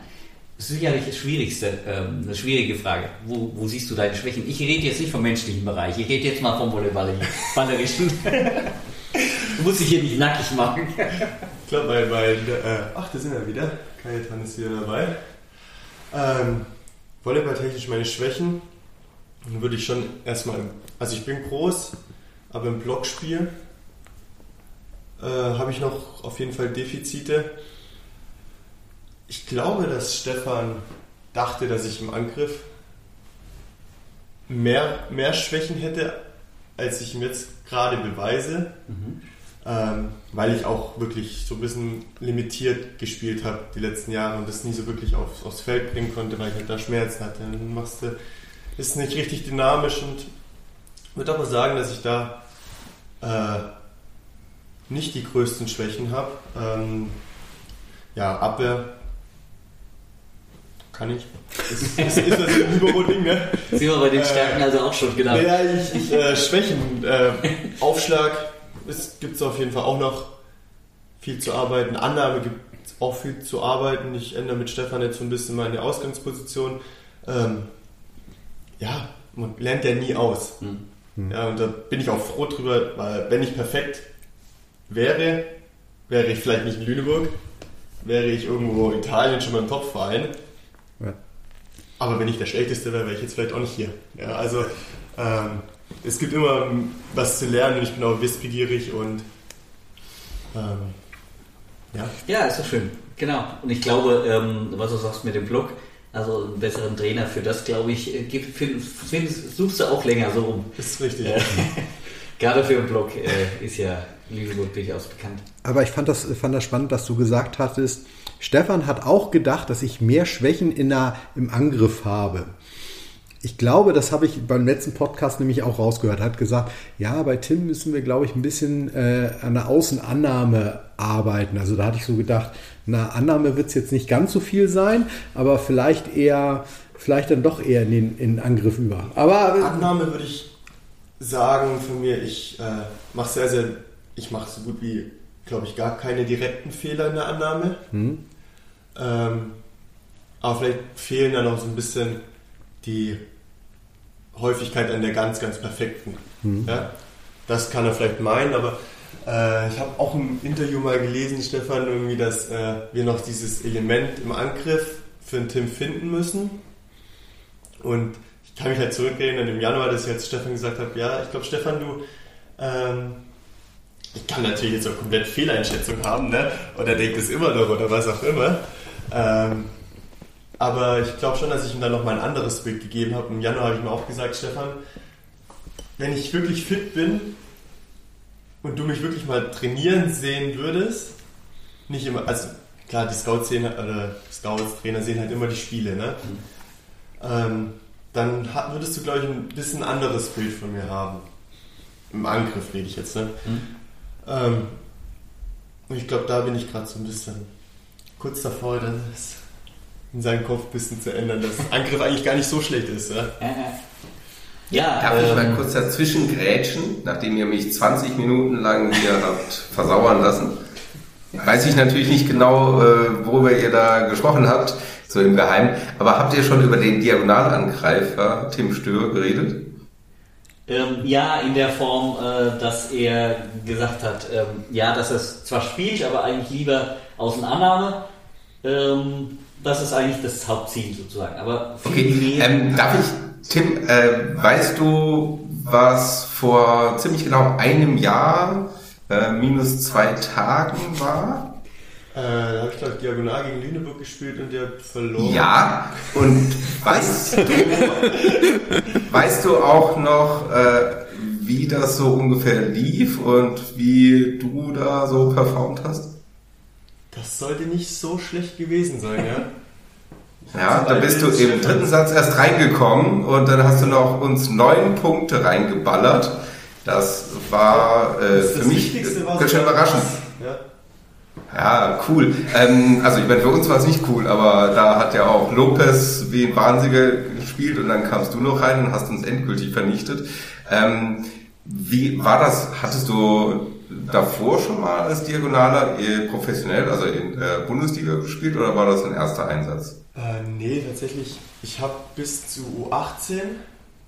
Das ist sicherlich das Schwierigste, ähm, eine schwierige Frage. Wo, wo siehst du deine Schwächen? Ich rede jetzt nicht vom menschlichen Bereich. Ich rede jetzt mal vom Volleyballerischen. du musst dich hier nicht nackig machen. Ich glaube, bei, bei äh, ach, da sind wir wieder. Kajetan ist wieder dabei. Ähm, Volleyballtechnisch meine Schwächen dann würde ich schon erstmal, also ich bin groß, aber im Blockspiel äh, habe ich noch auf jeden Fall Defizite. Ich glaube, dass Stefan dachte, dass ich im Angriff mehr, mehr Schwächen hätte, als ich ihm jetzt gerade beweise ähm, weil ich auch wirklich so ein bisschen limitiert gespielt habe die letzten Jahre und das nie so wirklich auf, aufs Feld bringen konnte, weil ich halt da Schmerzen hatte. Dann machst du, ist nicht richtig dynamisch und würde aber sagen, dass ich da äh, nicht die größten Schwächen habe. Ähm, ja, Abwehr kann ich. Ist, ist, ist das ein Überrohding, ne? Sind wir bei den Stärken also auch schon genau. Ja, ich, ich äh, Schwächen. Äh, Aufschlag gibt es auf jeden Fall auch noch viel zu arbeiten. Annahme gibt es auch viel zu arbeiten. Ich ändere mit Stefan jetzt so ein bisschen meine Ausgangsposition. Ähm, ja, man lernt ja nie aus. Ja, und da bin ich auch froh drüber, weil wenn ich perfekt wäre, wäre ich vielleicht nicht in Lüneburg, wäre ich irgendwo in Italien schon mal im Topverein. Ja. Aber wenn ich der Schlechteste wäre, wäre ich jetzt vielleicht auch nicht hier. Ja, also ähm, es gibt immer was zu lernen und ich bin auch wissbegierig und ähm, ja. Ja, ist doch schön. Genau. Und ich glaube, ähm, was du sagst mit dem Blog, also einen besseren Trainer für das, glaube ich, äh, gibt- find, find, suchst du auch länger so rum. ist richtig. Äh, Gerade für einen Blog äh, ist ja Lüneburg durchaus bekannt. Aber ich fand das, fand das spannend, dass du gesagt hattest, Stefan hat auch gedacht, dass ich mehr Schwächen in der, im Angriff habe. Ich glaube, das habe ich beim letzten Podcast nämlich auch rausgehört. Er hat gesagt, ja, bei Tim müssen wir, glaube ich, ein bisschen äh, an der Außenannahme arbeiten. Also da hatte ich so gedacht, na, Annahme wird es jetzt nicht ganz so viel sein, aber vielleicht eher, vielleicht dann doch eher in den, in Angriff über. Aber Annahme würde ich sagen von mir, ich äh, mache sehr, sehr, ich mache so gut wie, glaube ich, gar keine direkten Fehler in der Annahme. hm, Ähm, aber vielleicht fehlen da noch so ein bisschen die Häufigkeit an der ganz, ganz perfekten. Ja? Das kann er vielleicht meinen, aber äh, ich habe auch im Interview mal gelesen, Stefan, irgendwie, dass äh, wir noch dieses Element im Angriff für den Tim finden müssen. Und ich kann mich halt zurückerinnern im Januar, dass ich jetzt Stefan gesagt habe, ja, ich glaube, Stefan, du, ähm, ich kann natürlich jetzt auch komplett Fehleinschätzung haben, ne? Oder denkt es immer noch oder was auch immer. Ähm, aber ich glaube schon, dass ich ihm dann noch mal ein anderes Bild gegeben habe. Im Januar habe ich mir auch gesagt, Stefan, wenn ich wirklich fit bin und du mich wirklich mal trainieren sehen würdest, nicht immer, also klar, die Scouts sehen, oder Scouts, Trainer sehen halt immer die Spiele, ne? Ähm, dann würdest du, glaube ich, ein bisschen anderes Bild von mir haben. Im Angriff rede ich jetzt, ne? Ähm, und ich glaube, da bin ich gerade so ein bisschen kurz davor, das in seinem Kopf ein bisschen zu ändern, dass Angriff eigentlich gar nicht so schlecht ist. Ja? Ja, Darf ich mal ähm, kurz dazwischen grätschen, nachdem ihr mich 20 Minuten lang hier habt versauern lassen? Weiß ich natürlich nicht genau, äh, worüber ihr da gesprochen habt, so im Geheimen. Aber habt ihr schon über den Diagonalangreifer Tim Stör geredet? Ähm, ja, in der Form, äh, dass er gesagt hat, ähm, ja, dass er es zwar spielt, aber eigentlich lieber Außenannahme. Ähm, das ist eigentlich das Hauptziel sozusagen. Aber Okay, ähm, darf ich, Tim, äh, weißt du, was vor ziemlich genau einem Jahr äh, minus zwei Tagen war? Äh, da habe ich glaube Diagonal gegen Lüneburg gespielt und der verloren. Ja, und weißt du, weißt du auch noch, äh, wie das so ungefähr lief und wie du da so performt hast? Das sollte nicht so schlecht gewesen sein, ja. Ja, da bist du im dritten Satz erst reingekommen und dann hast du noch uns neun Punkte reingeballert. Das war äh, Das, für das mich ganz schön überraschend. Ja. Ja, cool. Ähm, also ich meine, für uns war es nicht cool, aber da hat ja auch Lopez wie ein Wahnsinniger gespielt und dann kamst du noch rein und hast uns endgültig vernichtet. Ähm, wie war das? Hattest du davor schon mal als Diagonaler eh professionell, also in der Bundesliga gespielt oder war das ein erster Einsatz? Äh, nee, tatsächlich. Ich habe bis zu U18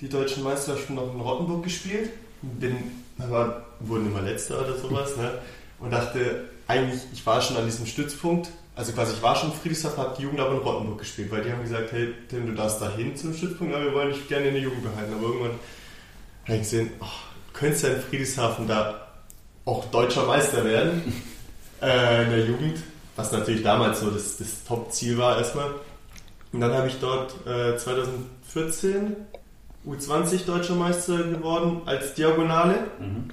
die deutschen Meisterschaften noch in Rottenburg gespielt. Bin, aber wurden immer letzter oder sowas, ne? Und dachte, eigentlich, ich war schon an diesem Stützpunkt. Also quasi, ich war schon in Friedrichshafen, habe die Jugend aber in Rottenburg gespielt, weil die haben gesagt, hey, Tim, du darfst da hin zum Stützpunkt, aber wir wollen dich gerne in der Jugend behalten. Aber irgendwann habe ich gesehen, oh, könntest ja in Friedrichshafen da auch deutscher Meister werden äh, in der Jugend, was natürlich damals so das, das Top-Ziel war erstmal. Und dann habe ich dort äh, 2014 U20 deutscher Meister geworden als Diagonale. Mhm.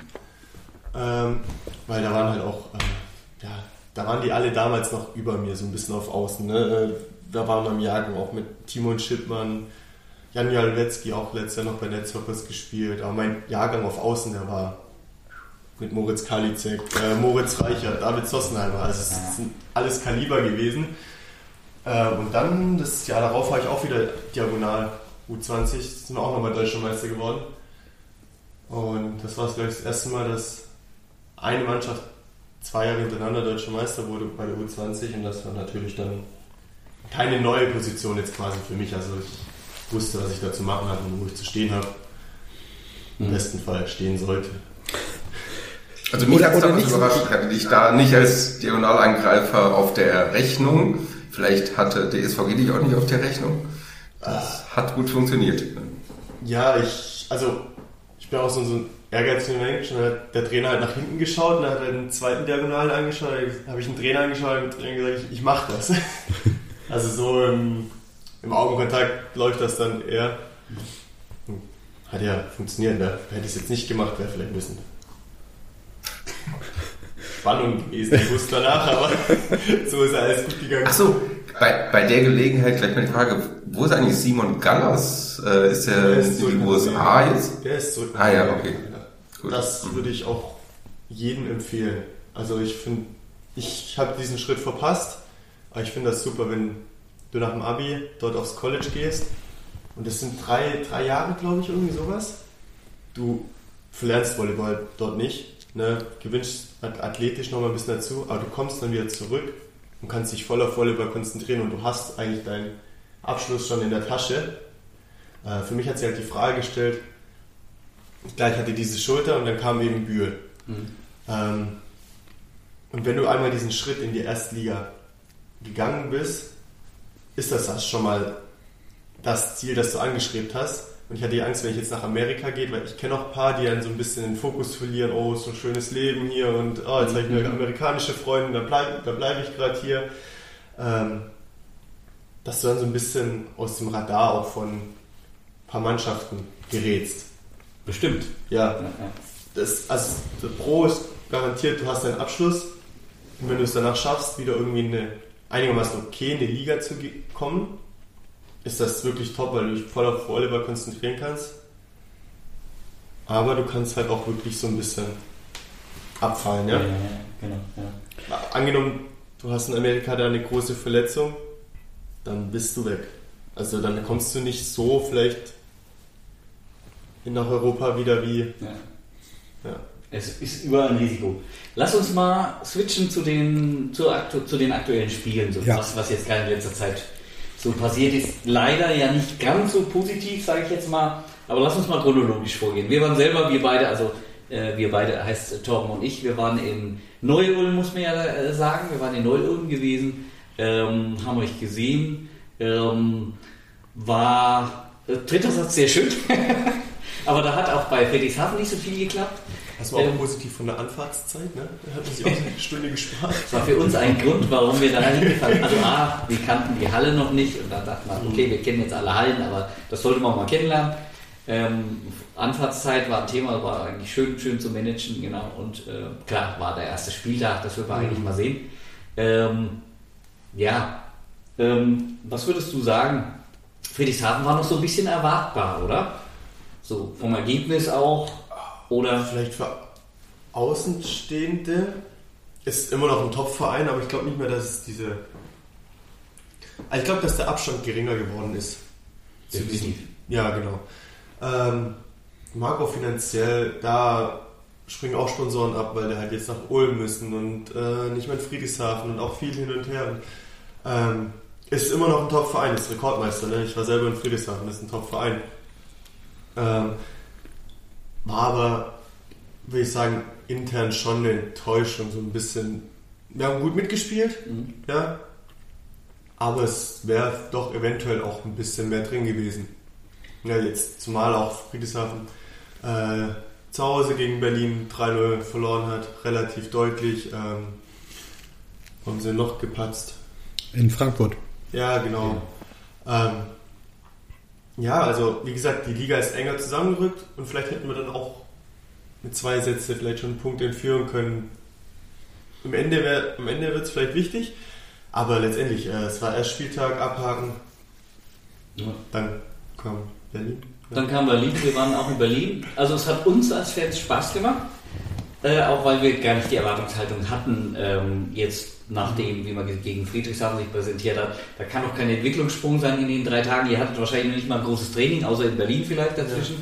Ähm, weil da waren halt auch, äh, ja, da waren die alle damals noch über mir, so ein bisschen auf Außen. Ne? Äh, Da waren wir im Jahrgang auch mit Timon Schippmann, Jan Jalwetzki auch letztes Jahr noch bei Netzhoppers gespielt. Aber mein Jahrgang auf Außen, der war mit Moritz Kalizek, äh, Moritz Reichert, David Sossenheimer. Also es sind alles Kaliber gewesen. Äh, und dann, das Jahr darauf, war ich auch wieder diagonal U20, sind wir auch nochmal Deutscher Meister geworden. Und das war glaube ich das erste Mal, dass eine Mannschaft zwei Jahre hintereinander Deutscher Meister wurde bei der U20 und das war natürlich dann keine neue Position jetzt quasi für mich. Also ich wusste, was ich da zu machen hatte und wo ich zu stehen habe. Im besten Fall stehen sollte. Also mich hat es damals überrascht, ich hatte dich da nicht als Diagonalangreifer auf der Rechnung. Vielleicht hatte DSVG dich auch nicht auf der Rechnung. Das hat gut funktioniert. Ja, ich, also ich bin auch so, so ein ehrgeiziger Mensch. Und dann hat der Trainer halt nach hinten geschaut und dann hat er den zweiten Diagonalen angeschaut. Da habe ich einen Trainer angeschaut und Trainer gesagt, ich, ich mache das. also so im, im Augenkontakt läuft das dann eher. Hm, Hat ja funktioniert, ne? Hätte ich es jetzt nicht gemacht, wäre vielleicht ein bisschen Spannung gewesen, ich wusste danach, aber so ist alles gut gegangen. Ach so, bei, bei der Gelegenheit gleich mal die Frage, wo ist eigentlich Simon Gallers? Äh, ist er Der in ist die nach USA jetzt? Der ist zurück. Ah, ja, okay. Gut. Das würde ich auch jedem empfehlen. Also ich finde, ich habe diesen Schritt verpasst, aber ich finde das super, wenn du nach dem Abi dort aufs College gehst und das sind drei, drei Jahre, glaube ich, irgendwie sowas. Du verlernst Volleyball dort nicht, ne? gewinnst at- athletisch nochmal ein bisschen dazu, aber du kommst dann wieder zurück und kannst dich voll auf Volleyball konzentrieren und du hast eigentlich deinen Abschluss schon in der Tasche. Äh, für mich hat sie halt die Frage gestellt, gleich hatte diese Schulter und dann kam eben Bühl. Ähm, und wenn du einmal diesen Schritt in die Erstliga gegangen bist, ist das, das schon mal das Ziel, das du angestrebt hast. Und ich hatte die Angst, wenn ich jetzt nach Amerika gehe, weil ich kenne auch ein paar, die dann so ein bisschen den Fokus verlieren, oh, so ein schönes Leben hier und oh, jetzt habe ich eine amerikanische Freundin, da bleibe da bleib ich gerade hier. Ähm, dass du dann so ein bisschen aus dem Radar auch von ein paar Mannschaften gerätst. Bestimmt. Ja, das, also der Pro ist garantiert, du hast deinen Abschluss und wenn du es danach schaffst, wieder irgendwie in eine einigermaßen okay in die Liga zu kommen, ist das wirklich top, weil du dich voll auf Volleyball konzentrieren kannst. Aber du kannst halt auch wirklich so ein bisschen abfallen, ja? Ja, ja, ja, genau. Ja. Angenommen, du hast in Amerika da eine große Verletzung, dann bist du weg. Also dann kommst du nicht so vielleicht nach Europa wieder wie. Ja. Ja. Es ist überall ein Risiko. Lass uns mal switchen zu den, zu, aktu zu den aktuellen Spielen, so Ja. was, was jetzt gerade in letzter Zeit so passiert ist. Leider ja nicht ganz so positiv, sage ich jetzt mal. Aber lass uns mal chronologisch vorgehen. Wir waren selber, wir beide, also äh, wir beide heißt Torben und ich, wir waren in Neu-Ulm, muss man ja äh, sagen. Wir waren in Neu-Ulm gewesen ähm, haben euch gesehen. Ähm, war äh, dritter Satz sehr schön, aber da hat auch bei Friedrichshafen nicht so viel geklappt. Das war auch Ähm, positiv von der Anfahrtszeit, ne? Da hat man sich auch eine Stunde gespart. Das war für uns ein Grund, warum wir da hingefahren sind. Also A, wir kannten die Halle noch nicht und dann dachten wir, okay, wir kennen jetzt alle Hallen, aber das sollte man mal kennenlernen. Ähm, Anfahrtszeit war ein Thema, war eigentlich schön, schön zu managen, genau. Und äh, klar, war der erste Spieltag, das wird man eigentlich mal sehen. Ähm, ja, ähm, was würdest du sagen? Friedrichshafen war noch so ein bisschen erwartbar, oder? So vom Ergebnis auch. Oder Vielleicht für Außenstehende ist immer noch ein Top-Verein, aber ich glaube nicht mehr, dass es diese. Also ich glaube, dass der Abstand geringer geworden ist. Zu diesem- Ja, genau. Ähm, auch finanziell, da springen auch Sponsoren ab, weil die halt jetzt nach Ulm müssen und äh, nicht mehr in Friedrichshafen und auch viel hin und her. Ähm, ist immer noch ein Top-Verein, ist Rekordmeister. Ne? Ich war selber in Friedrichshafen, ist ein Top-Verein. Ähm, war aber, würde ich sagen, intern schon eine Enttäuschung, so ein bisschen. Wir haben gut mitgespielt, ja, aber es wäre doch eventuell auch ein bisschen mehr drin gewesen. Ja, jetzt zumal auch Friedrichshafen äh, zu Hause gegen Berlin 3-0 verloren hat, relativ deutlich. Ähm, haben sie noch gepatzt. In Frankfurt. Ja, genau. Ähm, ja, also wie gesagt, die Liga ist enger zusammengerückt und vielleicht hätten wir dann auch mit zwei Sätze vielleicht schon einen Punkt entführen können. Am Ende, wär- am Ende wird es vielleicht wichtig, aber letztendlich, äh, es war erst Spieltag, abhaken, Ja. dann kam Berlin. Dann kam Berlin, wir waren auch in Berlin. Also es hat uns als Fans Spaß gemacht, äh, auch weil wir gar nicht die Erwartungshaltung hatten, ähm, jetzt nachdem, wie man gegen Friedrichshafen sich präsentiert hat. Da kann auch kein Entwicklungssprung sein in den drei Tagen. Ihr hattet wahrscheinlich noch nicht mal ein großes Training, außer in Berlin vielleicht dazwischen.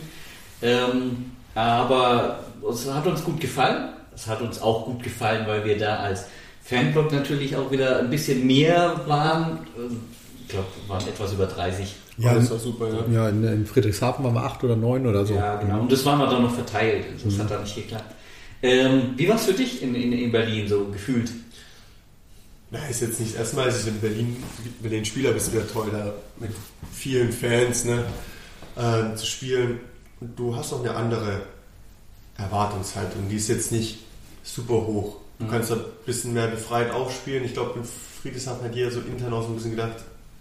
Ähm, aber es hat uns gut gefallen. Es hat uns auch gut gefallen, weil wir da als Fanblock natürlich auch wieder ein bisschen mehr waren. Ähm, Ich glaube, wir waren etwas über 30 Ja, das war super, ja. Ja, in, in Friedrichshafen waren wir acht oder neun oder so. Ja, genau. Und das waren wir dann noch verteilt. Das hat dann nicht geklappt. Ähm, wie war es für dich in, in, in Berlin so gefühlt? Na, ist jetzt nicht das erste Mal, dass ich in Berlin, Berlin Spieler bist wieder toll, da mit vielen Fans ne, äh, zu spielen. Und du hast auch eine andere Erwartungshaltung. Die ist jetzt nicht super hoch. Du kannst da ein bisschen mehr befreit aufspielen. Ich glaube, in Friedrichshafen hat jeder so intern auch so ein bisschen gedacht,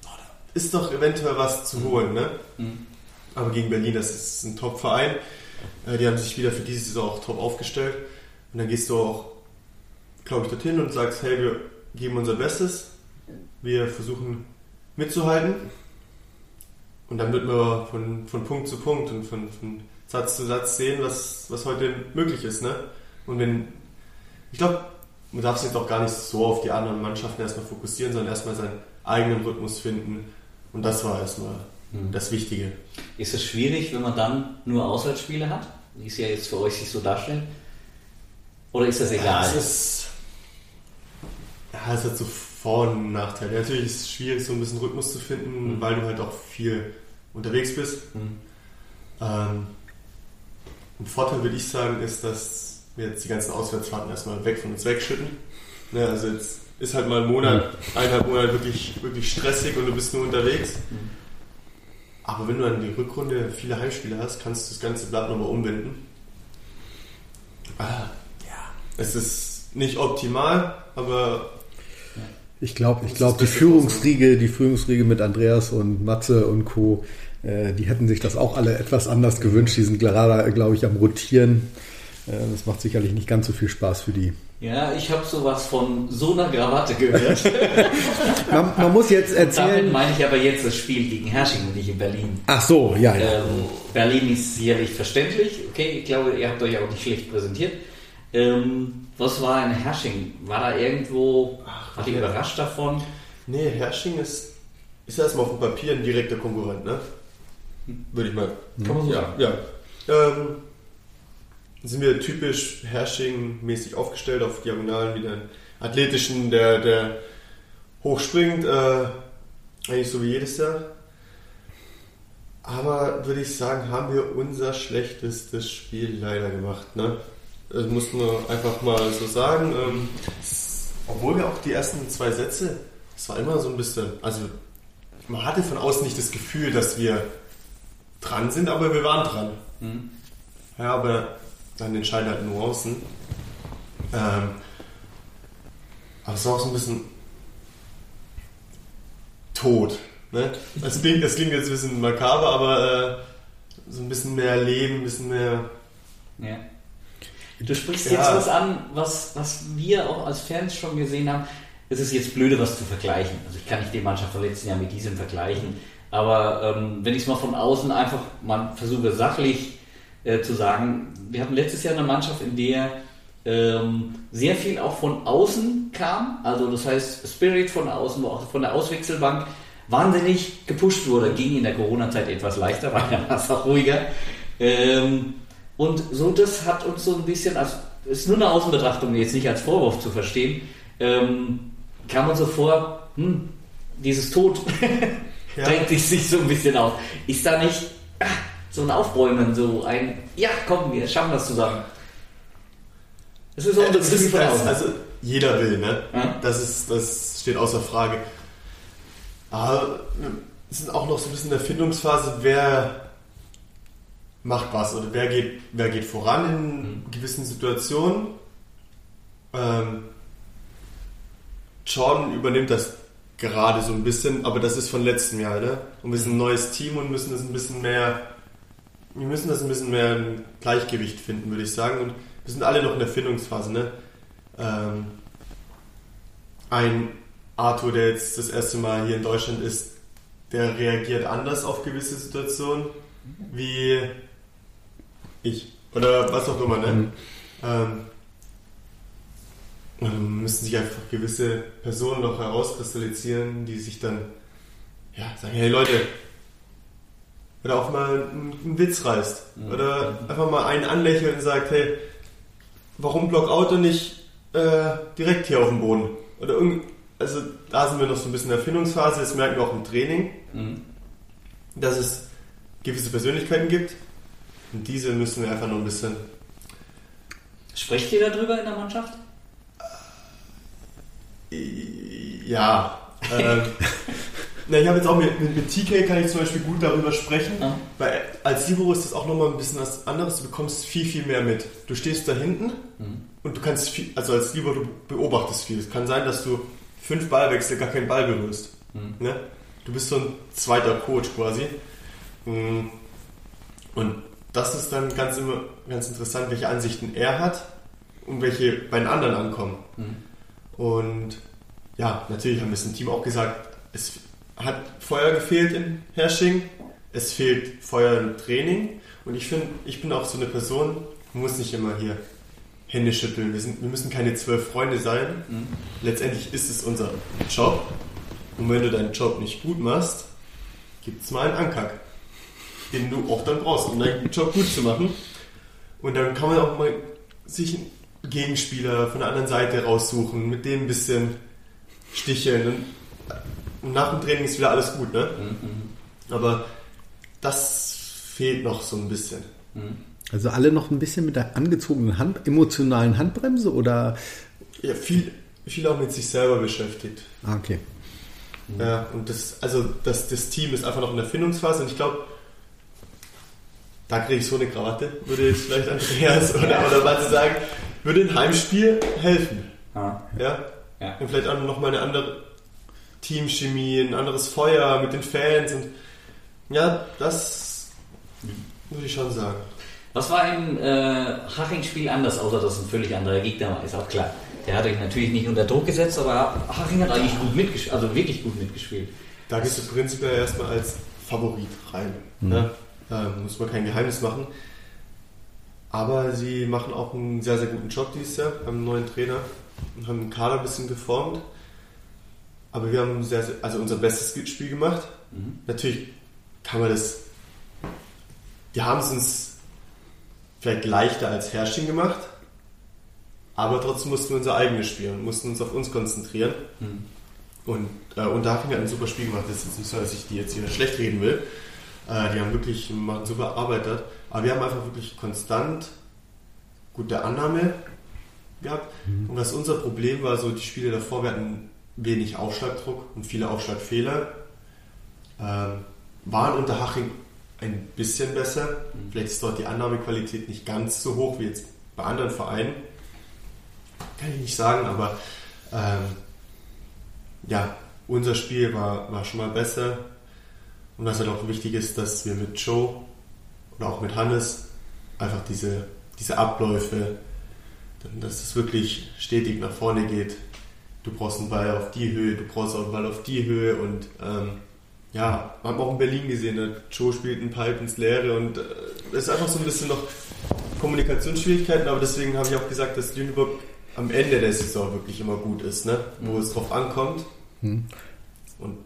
oh, da ist doch eventuell was zu holen. Ne? Mhm. Aber gegen Berlin, das ist ein Top-Verein. Äh, Die haben sich wieder für diese Saison auch top aufgestellt. Und dann gehst du auch, glaube ich, dorthin und sagst, hey, wir geben unser Bestes. Wir versuchen mitzuhalten. Und dann wird man von, von Punkt zu Punkt und von, von Satz zu Satz sehen, was, was heute möglich ist. Ne? Und wenn, ich glaube, man darf sich auch gar nicht so auf die anderen Mannschaften erstmal fokussieren, sondern erstmal seinen eigenen Rhythmus finden. Und das war erstmal das Wichtige. Ist es schwierig, wenn man dann nur Auswärtsspiele hat? Wie es ja jetzt für euch sich so darstellt? Oder ist das Ja, egal? ist. Ja, es hat so Vor- und Nachteile. Natürlich ist es schwierig, so ein bisschen Rhythmus zu finden, Mhm. weil du halt auch viel unterwegs bist. Mhm. Ähm, ein Vorteil würde ich sagen, ist, dass wir jetzt die ganzen Auswärtsfahrten erstmal weg von uns wegschütten. Ne, also jetzt ist halt mal ein Monat, eineinhalb Monate wirklich, wirklich stressig und du bist nur unterwegs. Mhm. Aber wenn du dann die Rückrunde viele Heimspiele hast, kannst du das ganze Blatt nochmal umwenden. Ah, ja. Es ist nicht optimal, aber Ich glaube, ich glaube, die Führungsriege, die Führungsriege mit Andreas und Matze und Co., äh, die hätten sich das auch alle etwas anders gewünscht. Die sind gerade, glaube ich, am Rotieren. Äh, das macht sicherlich nicht ganz so viel Spaß für die. Ja, ich habe sowas von so einer Krawatte gehört. Man, man muss jetzt Damit erzählen. meine ich aber jetzt das Spiel gegen Hersching und nicht in Berlin. Ach so, ja, ja. Ähm, Berlin ist sicherlich verständlich. Okay, ich glaube, ihr habt euch auch nicht schlecht präsentiert. Ähm, was war in Hersching? War da irgendwo, war die überrascht davon? nee, Hersching ist, ist erstmal auf dem Papier ein direkter Konkurrent, ne? Würde ich mal. Kann man so ja, sagen. ja. Ähm, sind wir typisch Hersching-mäßig aufgestellt auf Diagonalen, wieder einen athletischen, der, der hochspringt, äh, eigentlich so wie jedes Jahr. Aber würde ich sagen, haben wir unser schlechtestes Spiel leider gemacht. Ne? Das muss man einfach mal so sagen. Ähm, obwohl wir auch die ersten zwei Sätze es war immer so ein bisschen, also man hatte von außen nicht das Gefühl, dass wir dran sind, aber wir waren dran. Mhm. Ja, aber dann entscheiden halt Nuancen. Ähm, aber es war auch so ein bisschen tot. Ne? Das, klingt, das klingt jetzt ein bisschen makaber, aber äh, so ein bisschen mehr Leben, ein bisschen mehr. Ja. Du sprichst Ja. jetzt was an, was, was wir auch als Fans schon gesehen haben. Es ist jetzt blöde, was zu vergleichen. Also ich kann nicht die Mannschaft vom letzten Jahr mit diesem vergleichen. Aber ähm, wenn ich es mal von außen einfach mal versuche sachlich äh, zu sagen, wir hatten letztes Jahr eine Mannschaft, in der ähm, sehr viel auch von außen kam. Also das heißt Spirit von außen, wo auch von der Auswechselbank wahnsinnig gepusht wurde. Ging in der Corona-Zeit etwas leichter, weil dann war es auch ruhiger. Ähm, und so, das hat uns so ein bisschen, also ist nur eine Außenbetrachtung, jetzt nicht als Vorwurf zu verstehen, ähm, kam uns so vor, hm, dieses Tod Ja. drängt sich, so ein bisschen auf. Ist da nicht ah, so ein Aufbäumen, so ein, ja, komm, wir schaffen das zusammen. Das ist so ein Das Gefühl ist von außen. also jeder will, ne? Ja. Das, ist, das steht außer Frage. Aber es ist auch noch so ein bisschen in der Findungsphase, wer macht was oder wer geht, wer geht voran in gewissen Situationen. Ähm, Jordan übernimmt das gerade so ein bisschen, aber das ist von letztem Jahr, ne? Und wir sind ein neues Team und müssen das ein bisschen mehr, wir müssen das ein bisschen mehr im Gleichgewicht finden, würde ich sagen. Und wir sind alle noch in der Findungsphase, ne? Ähm, ein Arthur, der jetzt das erste Mal hier in Deutschland ist, der reagiert anders auf gewisse Situationen wie ich. Oder was auch immer, ne? Ähm, und dann müssen sich einfach gewisse Personen noch herauskristallisieren, die sich dann ja, sagen, hey Leute, oder auch mal einen, Witz reißt. Oder einfach mal einen anlächelt und sagt, hey, warum Blockout und nicht äh, direkt hier auf dem Boden? Oder irgend, also da sind wir noch so ein bisschen in der Erfindungsphase, das merken wir auch im Training, Mhm. dass es gewisse Persönlichkeiten gibt. Und diese müssen wir einfach noch ein bisschen Sprecht ihr darüber in der Mannschaft? Ja. Ähm, na, ich habe jetzt auch mit, mit, mit TK kann ich zum Beispiel gut darüber sprechen, Ja. weil als Libero ist das auch nochmal ein bisschen was anderes. Du bekommst viel, viel mehr mit. Du stehst da hinten und du kannst viel, also als Libero du beobachtest viel. Es kann sein, dass du fünf Ballwechsel gar keinen Ball berührst. Ne? Du bist so ein zweiter Coach quasi. Mm. Und das ist dann ganz immer ganz interessant, welche Ansichten er hat und welche bei den anderen ankommen. Und ja, natürlich haben wir es im Team auch gesagt, es hat Feuer gefehlt in Hersching, es fehlt Feuer im Training. Und ich finde, ich bin auch so eine Person, muss nicht immer hier Hände schütteln, wir, sind, wir müssen keine zwölf Freunde sein. Letztendlich ist es unser Job. Und wenn du deinen Job nicht gut machst, gibt es mal einen Ankack, den du auch dann brauchst, um deinen Job gut zu machen. Und dann kann man auch mal sich einen Gegenspieler von der anderen Seite raussuchen, mit dem ein bisschen sticheln. Und, und nach dem Training ist wieder alles gut, ne? Aber das fehlt noch so ein bisschen. Also alle noch ein bisschen mit der angezogenen Hand, emotionalen Handbremse oder? Ja, viel, viel auch mit sich selber beschäftigt. Ah, okay. Ja, und das, also das, das Team ist einfach noch in der Findungsphase und ich glaube, da kriege ich so eine Krawatte, würde jetzt vielleicht Andreas oder, oder was sagen, würde ein Heimspiel helfen. Ah. Ja? Ja. Und vielleicht auch nochmal eine andere Teamchemie, ein anderes Feuer mit den Fans und ja, das würde ich schon sagen. Was war im äh, Haching-Spiel anders, außer dass ein völlig anderer Gegner war, ist auch klar. Der hat euch natürlich nicht unter Druck gesetzt, aber Haching hat eigentlich gut mitgespielt, also wirklich gut mitgespielt. Da gehst du prinzipiell erstmal als Favorit rein. Ne? Ähm, muss man kein Geheimnis machen. Aber sie machen auch einen sehr, sehr guten Job dieses Jahr, haben einen neuen Trainer und haben den Kader ein bisschen geformt. Aber wir haben sehr, sehr, also unser bestes Spiel gemacht. Natürlich kann man das. Wir haben es uns vielleicht leichter als Herrsching gemacht, aber trotzdem mussten wir unser eigenes spielen und mussten uns auf uns konzentrieren. Und, äh, und da haben wir ein super Spiel gemacht. Das ist nicht so, dass ich die jetzt hier schlecht reden will. Äh, die haben wirklich machen super Arbeit dort. Aber wir haben einfach wirklich konstant gute Annahme gehabt. Und was unser Problem war, so die Spiele davor, wir hatten wenig Aufschlagdruck und viele Aufschlagfehler. Ähm, waren unter Haching ein bisschen besser. Vielleicht ist dort die Annahmequalität nicht ganz so hoch wie jetzt bei anderen Vereinen. Kann ich nicht sagen, aber ähm, ja, unser Spiel war, war schon mal besser. Und was halt auch wichtig ist, dass wir mit Joe oder auch mit Hannes einfach diese, diese Abläufe, dass es wirklich stetig nach vorne geht. Du brauchst einen Ball auf die Höhe, du brauchst auch einen Ball auf die Höhe und ähm, ja, wir haben auch in Berlin gesehen, der Joe spielt einen Pipe ins Leere und es äh, ist einfach so ein bisschen noch Kommunikationsschwierigkeiten, aber deswegen habe ich auch gesagt, dass Lüneburg am Ende der Saison wirklich immer gut ist, ne? wo mhm. es drauf ankommt. Mhm. Und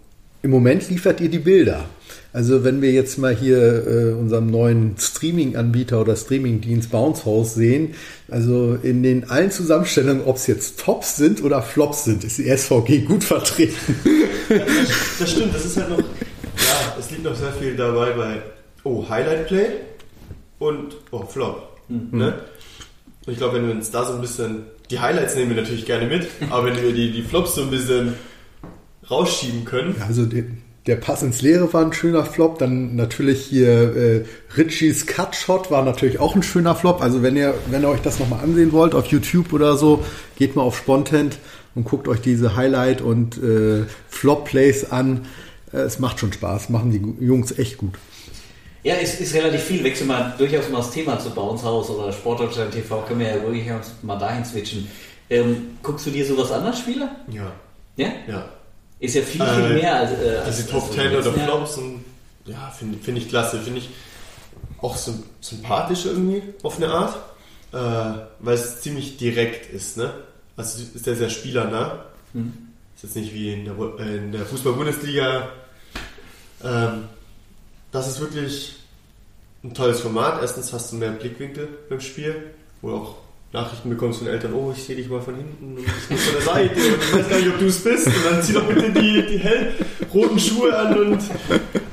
Im Moment liefert ihr die Bilder. Also wenn wir jetzt mal hier äh, unserem neuen Streaming-Anbieter oder Streaming-Dienst Bounce House sehen, also in den allen Zusammenstellungen, ob es jetzt Tops sind oder Flops sind, ist die SVG gut vertreten. Ja, das, das, stimmt, das ist halt noch, ja, es liegt noch sehr viel dabei bei, oh, Highlight Play und oh, Flop. Mhm. Ne? Und ich glaube, wenn wir uns da so ein bisschen, die Highlights nehmen wir natürlich gerne mit, aber wenn wir die, die Flops so ein bisschen rausschieben können. Also die, der Pass ins Leere war ein schöner Flop. Dann natürlich hier äh, Richies Cutshot war natürlich auch ein schöner Flop. Also wenn ihr, wenn ihr euch das nochmal ansehen wollt auf YouTube oder so, geht mal auf Spontent und guckt euch diese Highlight- und äh, Flop-Plays an. Äh, es macht schon Spaß, machen die Jungs echt gut. Ja, es ist relativ viel. Wechseln wir durchaus mal das Thema zu Bounce House oder Sportdeutschland TV. Können wir ja wirklich mal dahin switchen. Ähm, guckst du dir sowas an als Spieler? Ja. Ja? Ja. Ist ja viel, viel äh, mehr als. Äh, also die Top 10 oder Flops und ja, finde find ich klasse. Finde ich auch so sympathisch irgendwie auf eine Art, äh, weil es ziemlich direkt ist. Ne? Also ist der sehr spielernah. Hm. Ist jetzt nicht wie in der, äh, in der Fußball-Bundesliga. Ähm, das ist wirklich ein tolles Format. Erstens hast du mehr Blickwinkel beim Spiel, wo auch Nachrichten bekommst von Eltern, oh, ich sehe dich mal von hinten und ich bin von der Seite und ich weiß gar nicht, ob du es bist. Und dann zieh doch bitte die, die hellroten Schuhe an und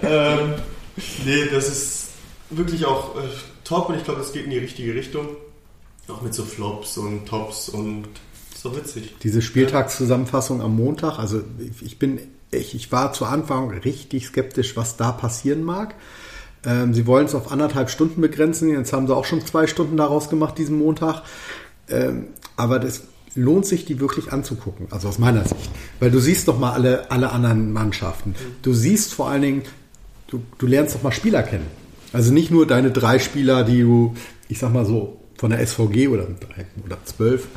ähm, nee, das ist wirklich auch äh, top und ich glaube, das geht in die richtige Richtung. Auch mit so Flops und Tops und so witzig. Diese Spieltagszusammenfassung am Montag, also ich bin, ich, ich war zu Anfang richtig skeptisch, was da passieren mag. Ähm, sie wollen es auf anderthalb Stunden begrenzen. Jetzt haben sie auch schon zwei Stunden daraus gemacht diesen Montag. Ähm, aber das lohnt sich, die wirklich anzugucken. Also aus meiner Sicht. Weil du siehst doch mal alle, alle anderen Mannschaften. Du siehst vor allen Dingen, du, du lernst doch mal Spieler kennen. Also nicht nur deine drei Spieler, die du, ich sag mal so, von der SVG oder drei oder zwölf,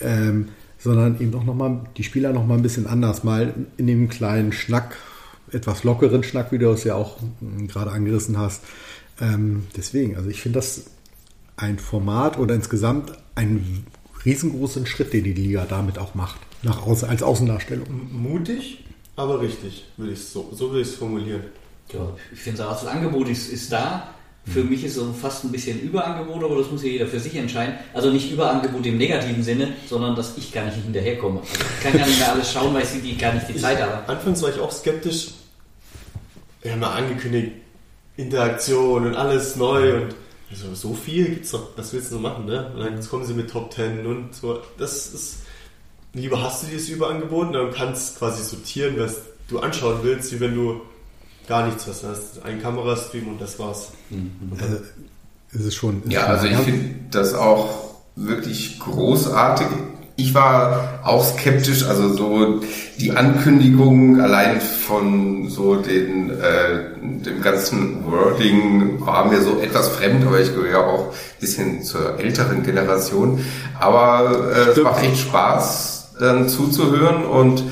ähm, sondern eben auch noch mal die Spieler noch mal ein bisschen anders, mal in dem kleinen Schnack etwas lockeren Schnack, wie du es ja auch hm, gerade angerissen hast. Ähm, deswegen, also ich finde das ein Format oder insgesamt einen riesengroßen Schritt, den die Liga damit auch macht, nach außen, als Außendarstellung. Mutig, aber richtig, würde ich so, so will ich es formulieren. Ja, ich finde auch, das Angebot ist, ist da. Für mich ist es fast ein bisschen Überangebot, aber das muss ja jeder für sich entscheiden. Also nicht Überangebot im negativen Sinne, sondern dass ich gar nicht hinterherkomme. Also ich kann gar nicht mehr alles schauen, weil ich gar nicht die Zeit habe. Anfangs war ich auch skeptisch, wir haben ja angekündigt, Interaktion und alles neu und also so viel gibt's doch, was willst du so machen, ne? Und dann kommen sie mit Top Ten und so. Das ist, lieber hast du dieses Überangebot und dann kannst quasi sortieren, was du anschauen willst, wie wenn du gar nichts hast. Du hast einen Kamerastream und das war's. Mhm. Und also, ist es schon. Ist ja, also ich finde das auch wirklich großartig ich war auch skeptisch, also so die Ankündigung allein von so den äh, dem ganzen Wording war mir so etwas fremd, aber ich gehöre auch ein bisschen zur älteren Generation. Aber äh, es macht echt Spaß, dann zuzuhören und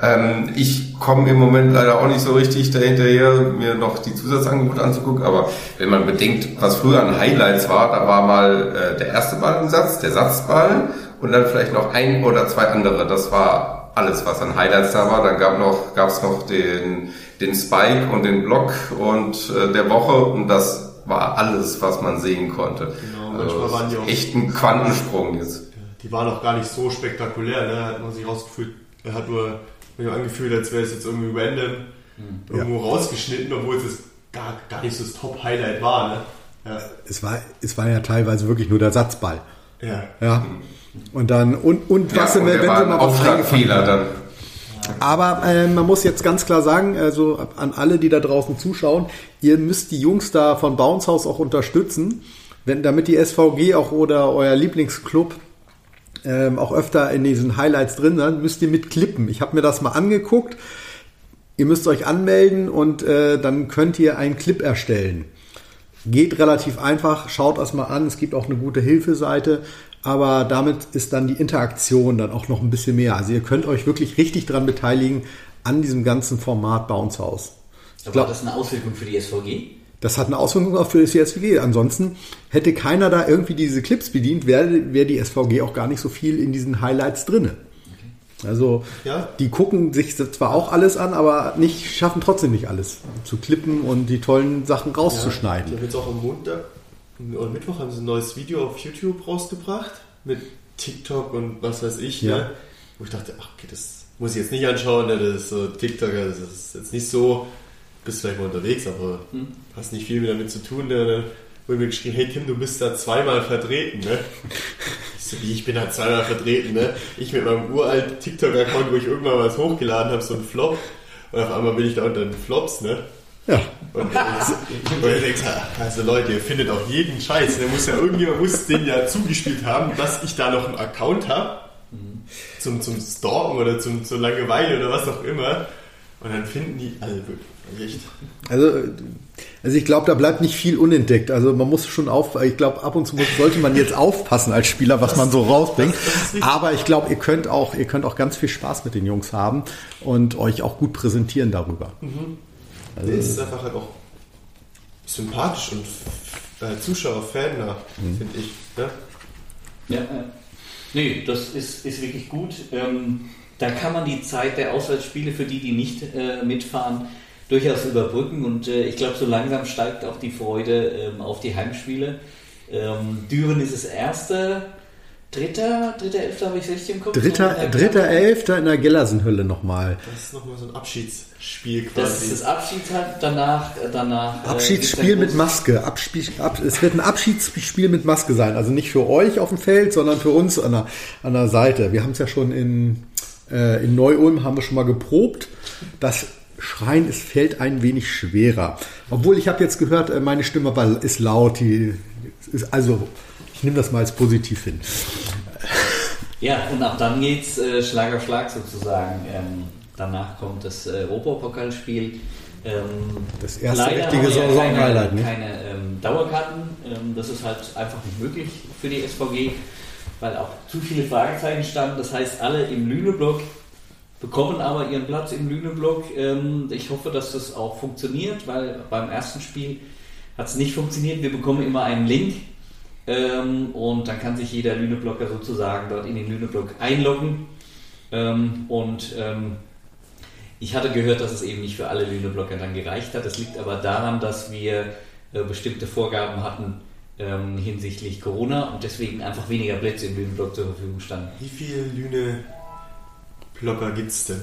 ähm, ich komme im Moment leider auch nicht so richtig dahinterher, mir noch die Zusatzangebote anzugucken, aber wenn man bedenkt, was früher an Highlights war, da war mal äh, der erste Ball im Satz, der Satzball und dann vielleicht noch ein oder zwei andere. Das war alles, was an Highlights da war. Dann gab noch, gab's noch den, den Spike und den Block und äh, der Woche und das war alles, was man sehen konnte. Genau, manchmal also, waren die auch echt ein Quantensprung jetzt. Die waren auch gar nicht so spektakulär, ne? Hat man sich rausgefühlt, er hat nur, nur angefühlt, als wäre es jetzt irgendwie random mhm. irgendwo ja. rausgeschnitten, obwohl es gar, gar nicht so das Top-Highlight war, ne? Ja. Es war, es war ja teilweise wirklich nur der Satzball. Ja. Ja. Und dann, und, und was, ja, und wenn, wenn sie mal was Fehler dann. Aber äh, man muss jetzt ganz klar sagen, also an alle, die da draußen zuschauen, ihr müsst die Jungs da von Bounce House auch unterstützen, wenn, damit die SVG auch oder euer Lieblingsclub ähm, auch öfter in diesen Highlights drin sind, müsst ihr mit klippen. Ich habe mir das mal angeguckt. Ihr müsst euch anmelden und äh, dann könnt ihr einen Clip erstellen. Geht relativ einfach, schaut das mal an. Es gibt auch eine gute Hilfeseite, aber damit ist dann die Interaktion dann auch noch ein bisschen mehr. Also ihr könnt euch wirklich richtig dran beteiligen an diesem ganzen Format Bounce House. Ich glaube, das ist eine Auswirkung für die SVG. Das hat eine Auswirkung auch für die SVG. Ansonsten hätte keiner da irgendwie diese Clips bedient, wäre wär die SVG auch gar nicht so viel in diesen Highlights drinne. Also Ja. die gucken sich zwar auch alles an, aber nicht schaffen trotzdem nicht alles zu klippen und die tollen Sachen rauszuschneiden. haben jetzt auch am Montag oder Mittwoch haben sie ein neues Video auf YouTube rausgebracht mit TikTok und was weiß ich. Ja. Ne? Wo ich dachte, ach, okay, das muss ich jetzt nicht anschauen. Ne? Das ist so TikTok, das ist jetzt nicht so. Bist vielleicht mal unterwegs, aber hast nicht viel mehr damit zu tun. Ne? Dann wurde mir geschrieben, hey Tim, du bist da zweimal vertreten. Ne? Ich so, wie, ich bin da zweimal vertreten. Ne? Ich mit meinem uralten TikTok-Account, wo ich irgendwann was hochgeladen habe, so ein Flop. Und auf einmal bin ich da unter den Flops. Ne? Ja. Und, und du denkst, also Leute, ihr findet auch jeden Scheiß. Der muss ja irgendjemand muss den ja zugespielt haben, dass ich da noch einen Account habe. Zum, zum Stalken oder zum, zur Langeweile oder was auch immer. Und dann finden die alle wirklich. Also, also ich glaube, da bleibt nicht viel unentdeckt. Also man muss schon auf, ich glaube, ab und zu muss, sollte man jetzt aufpassen als Spieler, was man so rausbringt. das. Aber ich glaube, ihr könnt auch, ihr könnt auch ganz viel Spaß mit den Jungs haben und euch auch gut präsentieren darüber. Also es ist einfach halt auch sympathisch und äh, Zuschauer, Fan nah, finde ich. Ne? Ja, ja. Nee, das ist, ist wirklich gut. Ähm, da kann man die Zeit der Auswärtsspiele für die, die nicht äh, mitfahren, durchaus überbrücken. Und äh, ich glaube, so langsam steigt auch die Freude ähm, auf die Heimspiele. Ähm, Düren ist das erste. Dritter, dritter Elfter habe ich richtig im Kopf. Dritter, äh, dritter Elfter in der Gellersenhölle nochmal. Das ist nochmal so ein Abschiedsspiel Das quasi. ist das danach, äh, danach. äh, Abschiedsspiel der mit Maske. Abspiel, ab, es wird ein Abschiedsspiel mit Maske sein. Also nicht für euch auf dem Feld, sondern für uns an der, an der Seite. Wir haben es ja schon in, äh, in Neu-Ulm haben wir schon mal geprobt. Das Schreien, es fällt ein wenig schwerer. Obwohl ich habe jetzt gehört, äh, meine Stimme war, ist laut. Die ist, also ich nehme das mal als positiv hin. Ja, und ab dann geht's äh, Schlag auf Schlag sozusagen. Ähm, danach kommt das äh, Europapokalspiel. Ähm, Das erste leider richtige Saisonhighlight, keine, ne? keine ähm, Dauerkarten. Ähm, das ist halt einfach nicht möglich für die SVG, weil auch zu viele Fragezeichen standen. Das heißt, alle im Lüneblock bekommen aber ihren Platz im Lüneblock. Ähm, ich hoffe, dass das auch funktioniert, weil beim ersten Spiel hat es nicht funktioniert. Wir bekommen immer einen Link ähm, und dann kann sich jeder Lüneblocker sozusagen dort in den Lüneblock einloggen. Ähm, und ähm, ich hatte gehört, dass es eben nicht für alle Lüneblocker dann gereicht hat. Das liegt aber daran, dass wir äh, bestimmte Vorgaben hatten ähm, hinsichtlich Corona und deswegen einfach weniger Plätze im Lüneblock zur Verfügung standen. Wie viele Lüne Blocker gibt's denn?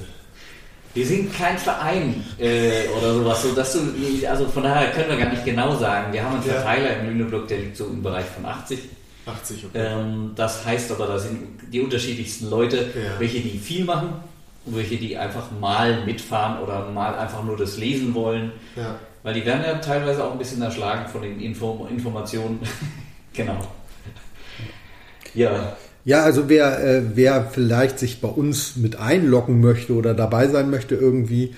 Wir sind kein Verein äh, oder sowas, so dass du, also von daher können wir gar nicht genau sagen. Wir haben einen Ja. Verteiler im Lüneblock, der liegt so im Bereich von 80. 80, okay. Ähm, das heißt aber, da sind die unterschiedlichsten Leute, Ja. welche die viel machen und welche die einfach mal mitfahren oder mal einfach nur das lesen wollen. Ja. Weil die werden ja teilweise auch ein bisschen erschlagen von den Info Informationen. genau. Ja, Ja, also wer, äh, wer vielleicht sich bei uns mit einloggen möchte oder dabei sein möchte, irgendwie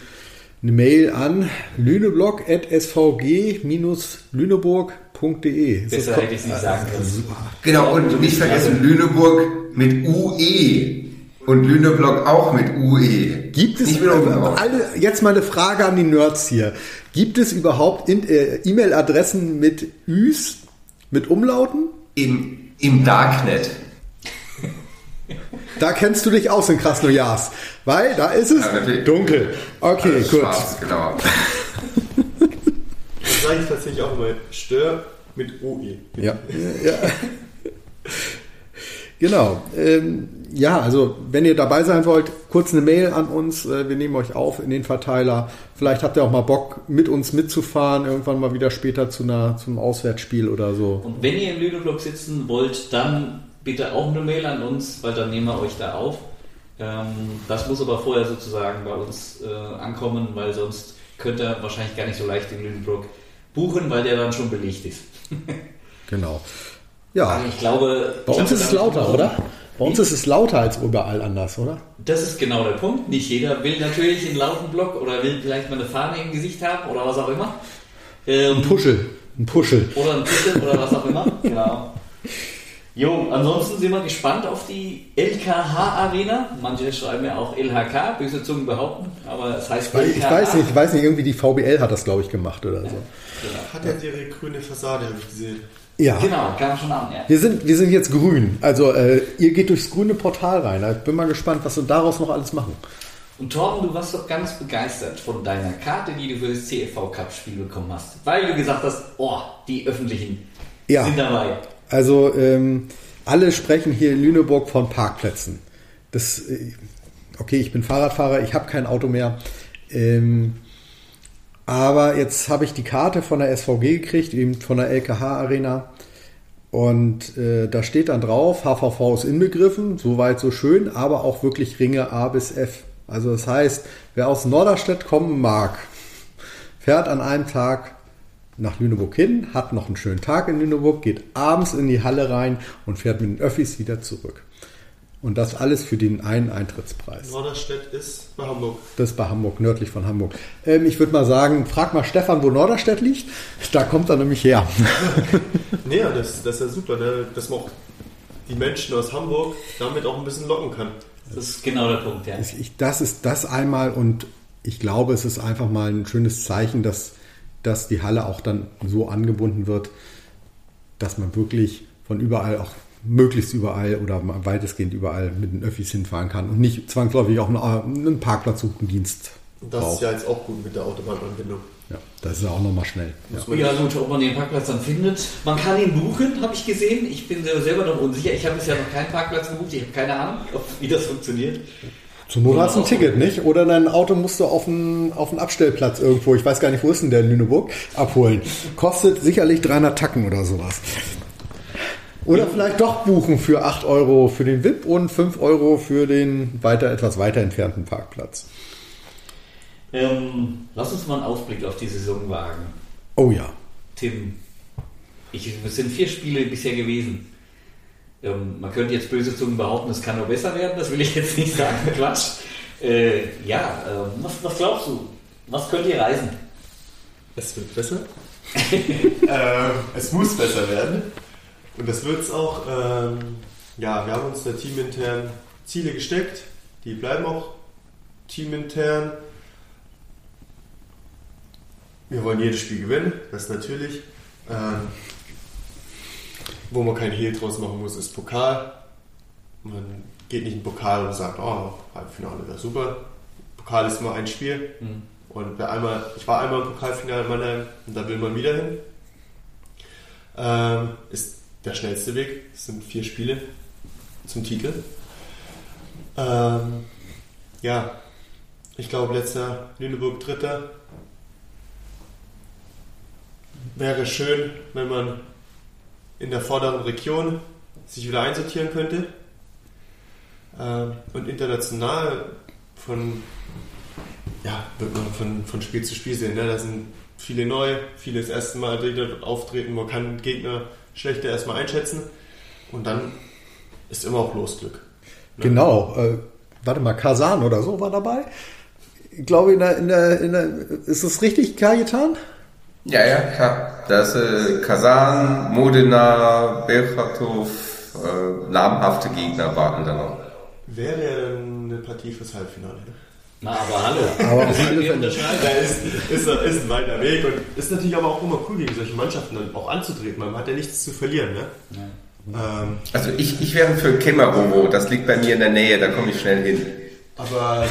eine Mail an lüneblog.svg-lüneburg.de. Das besser hätte ich es nicht sagen können. Genau, und nicht vergessen, Lüneburg mit UE. Und Lüneblock auch mit UE. Gibt es alle, jetzt mal eine Frage an die Nerds hier. Gibt es überhaupt äh, E-Mail-Adressen mit Üs, mit Umlauten? Im, Im Darknet. Da kennst du dich aus in Krasnojarsk, weil da ist es Ja, dunkel. Okay, Alles gut. Schwarz, genau. Das sage ich tatsächlich auch immer. Stör mit OE. Ja. ja. Genau. Ähm, ja, also wenn ihr dabei sein wollt, kurz eine Mail an uns. Äh, wir nehmen euch auf in den Verteiler. Vielleicht habt ihr auch mal Bock, mit uns mitzufahren, irgendwann mal wieder später zu einer, zum Auswärtsspiel oder so. Und wenn ihr im Lüneblock sitzen wollt, dann bitte auch eine Mail an uns, weil dann nehmen wir euch da auf. Ähm, das muss aber vorher sozusagen bei uns äh, ankommen, weil sonst könnte er wahrscheinlich gar nicht so leicht in Lüneburg buchen, weil der dann schon belegt ist. Genau. Ja, Also ich glaube. bei uns ist es lauter, oder? Bei uns ist es lauter als überall anders, oder? Das ist genau der Punkt. Nicht jeder will natürlich einen lauten Block oder will vielleicht mal eine Fahne im Gesicht haben oder was auch immer. Ähm, Ein Puschel. Ein Puschel. Oder ein Puzzle oder was auch immer. Genau. Jo, ansonsten sind wir gespannt auf die LKH-Arena. Manche schreiben ja auch LHK, böse Zungen behaupten, aber es heißt Weil Ich LKH. weiß nicht, ich weiß nicht, irgendwie die VBL hat das, glaube ich, gemacht oder so. Hat ja ihre grüne Fassade, habe ich gesehen. Ja. Genau, kam schon an, ja. Wir sind, wir sind jetzt grün. Also äh, ihr geht durchs grüne Portal rein. Ich bin mal gespannt, was wir daraus noch alles machen. Und Torben, du warst doch ganz begeistert von deiner Karte, die du für das CFV Cup Spiel bekommen hast. Weil du gesagt hast, oh, die Öffentlichen Ja. sind dabei. Also ähm, alle sprechen hier in Lüneburg von Parkplätzen. Das, äh, okay, ich bin Fahrradfahrer, ich habe kein Auto mehr. Ähm, aber jetzt habe ich die Karte von der SVG gekriegt, eben von der LKH Arena. Und äh, da steht dann drauf, HVV ist inbegriffen, soweit so schön, aber auch wirklich Ringe A bis F. Also das heißt, wer aus Norderstedt kommen mag, fährt an einem Tag nach Lüneburg hin, hat noch einen schönen Tag in Lüneburg, geht abends in die Halle rein und fährt mit den Öffis wieder zurück. Und das alles für den einen Eintrittspreis. Norderstedt ist bei Hamburg. Das ist bei Hamburg, nördlich von Hamburg. Ähm, ich würde mal sagen, frag mal Stefan, wo Norderstedt liegt. Da kommt er nämlich her. Nee, ja, das, das ist ja super, ne? dass man auch die Menschen aus Hamburg damit auch ein bisschen locken kann. Das ist genau der Punkt, ja. Ich, das ist das einmal und ich glaube, es ist einfach mal ein schönes Zeichen, dass, dass die Halle auch dann so angebunden wird, dass man wirklich von überall auch möglichst überall oder weitestgehend überall mit den Öffis hinfahren kann und nicht zwangsläufig auch einen, einen Parkplatzsuchendienst Und das ist braucht. ja jetzt auch gut mit der Autobahnanbindung. Ja, das ist ja auch nochmal schnell. Ja. Ja gut, ob man den Parkplatz dann findet. Man kann ihn buchen, habe ich gesehen. Ich bin selber noch unsicher. Ich habe bisher noch keinen Parkplatz gebucht. Ich habe keine Ahnung, wie das funktioniert. Zur Not hast du ein Ticket, nicht? Oder dein Auto musst du auf einen, auf einen Abstellplatz irgendwo, ich weiß gar nicht, wo ist denn der in Lüneburg, abholen. Kostet sicherlich 300 Tacken oder sowas. Oder vielleicht doch buchen für 8 Euro für den VIP und 5 Euro für den weiter, etwas weiter entfernten Parkplatz. Ähm, lass uns mal einen Ausblick auf die Saison wagen. Oh ja. Tim, ich, es sind vier Spiele bisher gewesen. Ähm, man könnte jetzt böse Zungen behaupten, es kann nur besser werden. Das will ich jetzt nicht sagen. Quatsch. Äh, ja, ähm, was, was glaubst du? Was könnt ihr reisen? Es wird besser. ähm, es muss besser werden. Und das wird es auch. Ähm, ja, wir haben uns da teamintern Ziele gesteckt. Die bleiben auch teamintern. Wir wollen jedes Spiel gewinnen, das natürlich. Ähm, wo man kein Hehl draus machen muss, ist Pokal. Man geht nicht in den Pokal und sagt, oh, Halbfinale wäre super. Pokal ist nur ein Spiel. Hm. Und wer einmal, ich war einmal im Pokalfinale in Mannheim und da will man wieder hin. Ähm, ist der schnellste Weg. Es sind vier Spiele zum Titel. Ähm, ja, ich glaube, letzter Lüneburg Dritter. Wäre schön, wenn man in der vorderen Region sich wieder einsortieren könnte. Ähm, und international von ja, wird man von, von Spiel zu Spiel sehen. Ne? Da sind viele neu, viele das erste Mal die dort auftreten. Man kann Gegner schlechter erstmal einschätzen und dann ist immer auch Losglück. Ne? Genau. Äh, warte mal, Kasan oder so war dabei. Ich glaube, in der, in der, in der, ist das richtig, Kajetan? Ja, ja, klar. Da ist äh, Kasan, Modena, Belchatov, äh, namhafte Gegner warten da noch. Wäre ja eine Partie fürs Halbfinale. Na, aber hallo. Aber Das unterschreiben. Ja, ist, ist, ist ein weiter Weg und ist natürlich aber auch immer cool, gegen solche Mannschaften dann auch anzutreten. Man hat ja nichts zu verlieren. Ne? Ähm, Also ich, ich wäre für Kemerovo, das liegt bei mir in der Nähe, da komme ich schnell hin. aber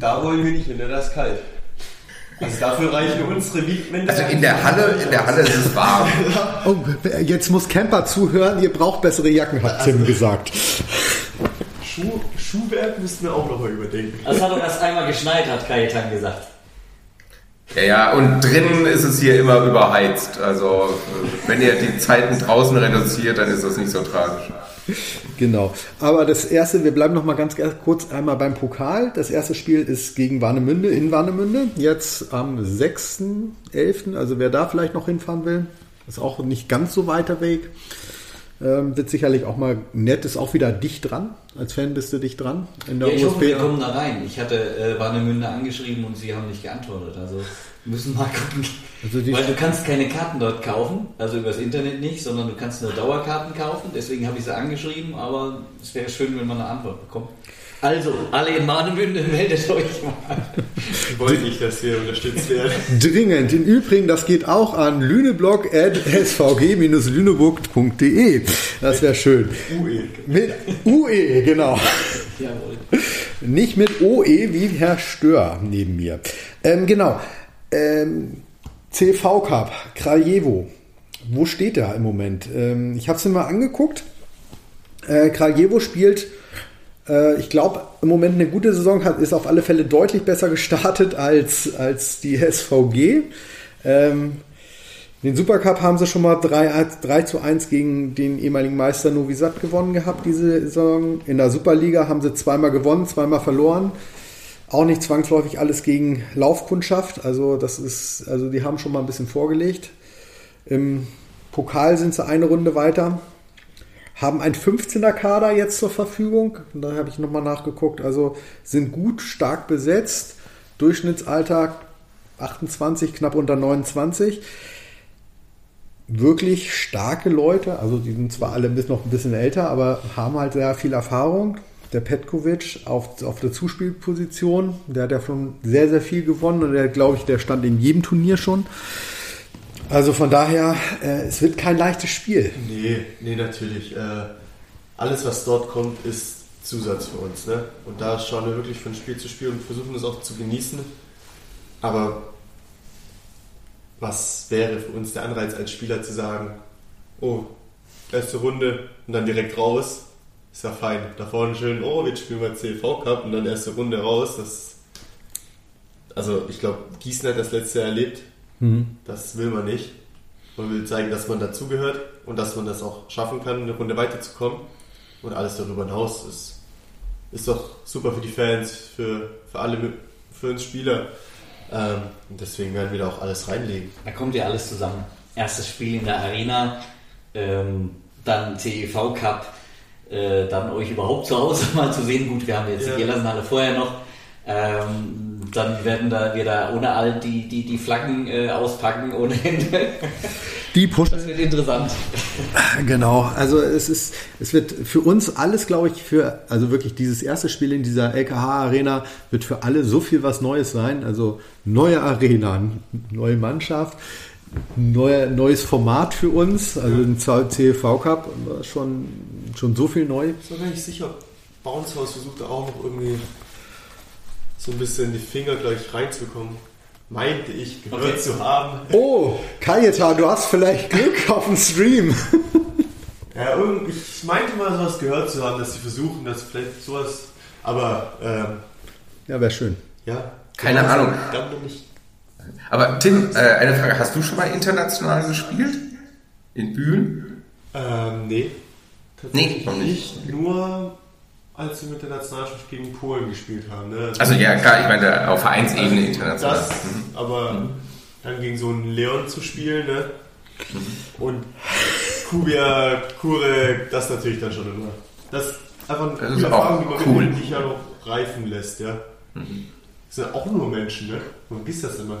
da wollen wir nicht hin, ne? da ist kalt. Also dafür reichen unsere Mietmänner. Also in der Halle, in der Halle ist es warm. Oh, jetzt muss Camper zuhören, ihr braucht bessere Jacken, hat Tim gesagt. Schuh, Schuhwerk müssten wir auch nochmal überdenken. Es hat doch erst einmal geschneit, hat Kajetan gesagt. Ja, ja, und drinnen ist es hier immer überheizt. Also wenn ihr die Zeiten draußen reduziert, dann ist das nicht so tragisch. Genau. Aber das erste, wir bleiben noch mal ganz kurz einmal beim Pokal. Das erste Spiel ist gegen Warnemünde in Warnemünde. Jetzt am 6.11. Also wer da vielleicht noch hinfahren will, ist auch nicht ganz so weiter Weg. Ähm, wird sicherlich auch mal nett, ist auch wieder dicht dran. Als Fan bist du dicht dran. In der ja, ich hoffe, wir kommen da rein. Ich hatte äh, Warnemünde angeschrieben und sie haben nicht geantwortet. Also müssen mal gucken. Also Weil du kannst keine Karten dort kaufen, also übers Internet nicht, sondern du kannst nur Dauerkarten kaufen. Deswegen habe ich sie angeschrieben, aber es wäre schön, wenn man eine Antwort bekommt. Also, alle in Mahnemünde, meldet euch mal. Ich wollte nicht, dass wir unterstützt werden. Dringend. Im Übrigen, das geht auch an lüneblog.svg-lüneburg.de. Das wäre schön. UE. Mit UE, genau. Jawohl. Nicht mit OE wie Herr Stör neben mir. Ähm, genau. Ähm, CV Cup, Kraljevo. Wo steht der im Moment? Ähm, ich habe es mir mal angeguckt. Äh, Kraljevo spielt, äh, ich glaube, im Moment eine gute Saison, hat, ist auf alle Fälle deutlich besser gestartet als, als die SVG. Ähm, den Supercup haben sie schon mal 3, 3 zu 1 gegen den ehemaligen Meister Novi Sad gewonnen gehabt diese Saison. In der Superliga haben sie zweimal gewonnen, zweimal verloren. Auch nicht zwangsläufig alles gegen Laufkundschaft. Also das ist, also die haben schon mal ein bisschen vorgelegt. Im Pokal sind sie eine Runde weiter. Haben ein 15er Kader jetzt zur Verfügung. Da habe ich nochmal nachgeguckt. Also sind gut, stark besetzt. Durchschnittsalter 28, knapp unter 29. Wirklich starke Leute. Also die sind zwar alle noch ein bisschen älter, aber haben halt sehr viel Erfahrung der Petkovic auf, auf der Zuspielposition. Der hat ja schon sehr, sehr viel gewonnen und der, glaube ich, der stand in jedem Turnier schon. Also von daher, äh, es wird kein leichtes Spiel. Nee, nee, natürlich. Äh, alles, was dort kommt, ist Zusatz für uns. Ne? Und da schauen wir wirklich von Spiel zu Spiel und versuchen es auch zu genießen. Aber was wäre für uns der Anreiz als Spieler zu sagen, oh, erste Runde und dann direkt raus? Ist ja fein. Da vorne schön, oh, jetzt spielen wir CV Cup und dann erste Runde raus. Das, also ich glaube, Gießen hat das letzte Jahr erlebt. Mhm. Das will man nicht. Man will zeigen, dass man dazugehört und dass man das auch schaffen kann, eine Runde weiterzukommen. Und alles darüber hinaus ist, ist doch super für die Fans, für, für alle, für uns Spieler. Ähm, und deswegen werden wir da auch alles reinlegen. Da kommt ja alles zusammen. Erstes Spiel in der Arena, ähm, dann CEV Cup, äh, dann euch überhaupt zu Hause mal zu sehen. Gut, wir haben jetzt ja. die Gellersenhalle vorher noch. Ähm, dann werden da wir da ohne all die, die, die Flaggen äh, auspacken ohne Ende. Die pushen. Das wird interessant. Genau, also es ist, es wird für uns alles, glaube ich, für, also wirklich dieses erste Spiel in dieser LKH-Arena wird für alle so viel was Neues sein. Also neue Arena, neue Mannschaft neuer, neues Format für uns, also ja. ein CLV Cup, schon, schon so viel neu. Ich bin mir nicht sicher. Bounce House versucht da auch noch irgendwie so ein bisschen die Finger gleich reinzukommen. Meinte ich gehört okay. zu haben. Oh, Kajeta, du hast vielleicht Glück auf dem Stream. ja, ich meinte mal sowas gehört zu haben, dass sie versuchen, dass vielleicht sowas, aber ähm, ja, wäre schön. Ja. Keine Ahnung. Dann nicht aber Tim, äh, eine Frage, hast du schon mal international gespielt? In Bühlen? Ähm, nee. Tatsächlich nee, nicht. Nur als wir mit der Nationalmannschaft gegen Polen gespielt haben. Ne? Also ja, klar, ich meine auf Vereinsebene also, international. Das, mhm. aber mhm. dann gegen so einen Leon zu spielen, ne? Mhm. Und Kubia, Kure, das natürlich dann schon immer. Das ist einfach eine Erfahrung, die man cool. dich ja noch reifen lässt, ja. Mhm. Das sind auch nur Menschen, ne? Man vergisst das immer.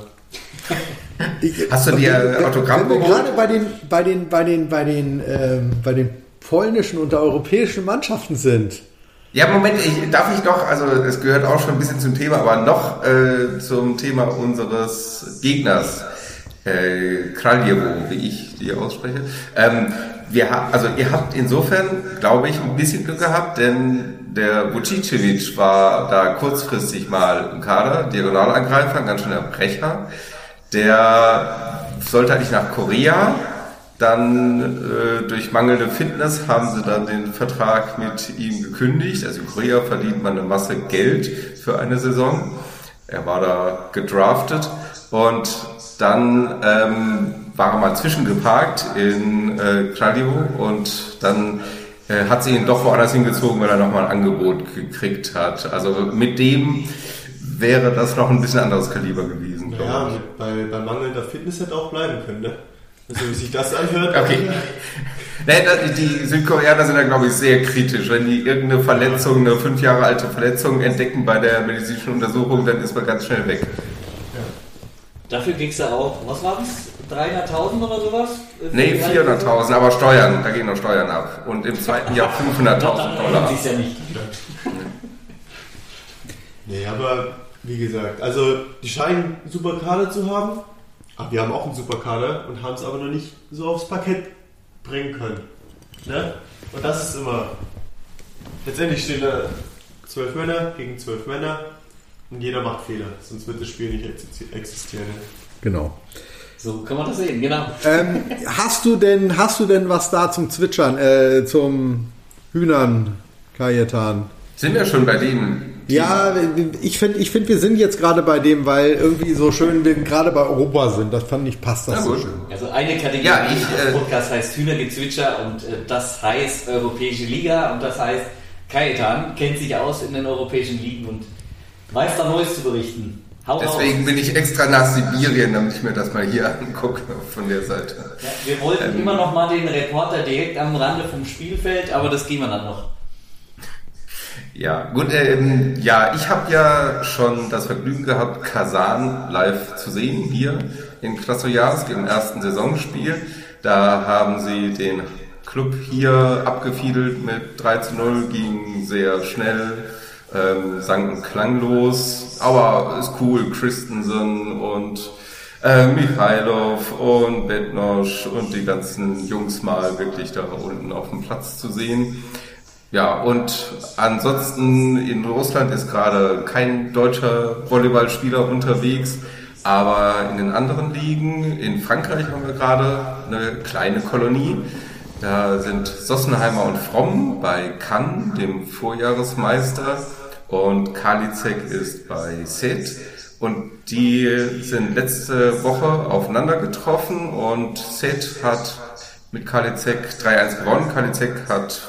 Hast du dir Autogramm geholt? Gerade bei den, bei den, bei den, bei den, ähm, bei den polnischen und der europäischen Mannschaften sind. Ja, Moment, ich, darf ich noch, also es gehört auch schon ein bisschen zum Thema, aber noch äh, zum Thema unseres Gegners, äh, Kraljewo, wie ich die ausspreche. Ähm, wir haben, also ihr habt insofern, glaube ich, ein bisschen Glück gehabt, denn der Vucicevic war da kurzfristig mal im Kader, Diagonalangreifer, ein ganz schöner Brecher. Der sollte eigentlich nach Korea. Dann äh, durch mangelnde Fitness haben sie dann den Vertrag mit ihm gekündigt. Also in Korea verdient man eine Masse Geld für eine Saison. Er war da gedraftet und dann ähm, war er mal zwischengeparkt in äh, Kraljevo und dann äh, hat sie ihn doch woanders hingezogen, weil er nochmal ein Angebot gekriegt hat. Also mit dem wäre das noch ein bisschen anderes Kaliber gewesen. Naja, bei, bei mangelnder Fitness hätte auch bleiben können, ne? Also wie sich das anhört. Okay. Nee, die Südkoreaner sind da, glaube ich, sehr kritisch. Wenn die irgendeine Verletzung, eine fünf Jahre alte Verletzung entdecken bei der medizinischen Untersuchung, dann ist man ganz schnell weg. Dafür kriegst du auch, was war das? 300.000 oder sowas? Nee, 400.000, aber Steuern, da gehen noch Steuern ab. Und im zweiten Jahr 500.000 Dollar. Das ja nicht. Nee, aber wie gesagt, also die scheinen einen super Kader zu haben. Aber wir haben auch einen super Kader und haben es aber noch nicht so aufs Parkett bringen können. Ne? Und das ist immer. Letztendlich stehen da zwölf Männer gegen zwölf Männer und jeder macht Fehler, sonst wird das Spiel nicht existi- existieren. Genau. So kann man das sehen, genau. Ähm, hast du denn, hast du denn was da zum Zwitschern, äh, zum Hühnern, Kajetan? Sind wir schon bei dem? Ja, ich finde, ich find, wir sind jetzt gerade bei dem, weil irgendwie so schön wir gerade bei Europa sind. Das fand ich, passt das Na so schön. Also eine Kategorie Ja, ich, des äh, Podcasts heißt Hühnergezwitscher und äh, das heißt Europäische Liga und das heißt Kajetan kennt sich aus in den europäischen Ligen und weiß da Neues zu berichten. Hau Deswegen raus. bin ich extra nach Sibirien, damit ich mir das mal hier angucke von der Seite. Ja, wir wollten Ähm. immer noch mal den Reporter direkt am Rande vom Spielfeld, aber das gehen wir dann noch. Ja, gut, ähm, ja, ich habe ja schon das Vergnügen gehabt, Kasan live zu sehen, hier in Krasnojarsk im ersten Saisonspiel. Da haben sie den Club hier abgefiedelt mit 3 zu 0, ging sehr schnell, ähm, sang und klanglos, aber ist cool, Christensen und äh, Michailov und Bednosch und die ganzen Jungs mal wirklich da unten auf dem Platz zu sehen. Ja, und ansonsten in Russland ist gerade kein deutscher Volleyballspieler unterwegs, aber in den anderen Ligen, in Frankreich haben wir gerade eine kleine Kolonie. Da sind Sossenheimer und Fromm bei Cannes, dem Vorjahresmeister, und Kalizek ist bei Set. Und die sind letzte Woche aufeinander getroffen und Set hat mit Kalizek 3-1 gewonnen. Kalizek hat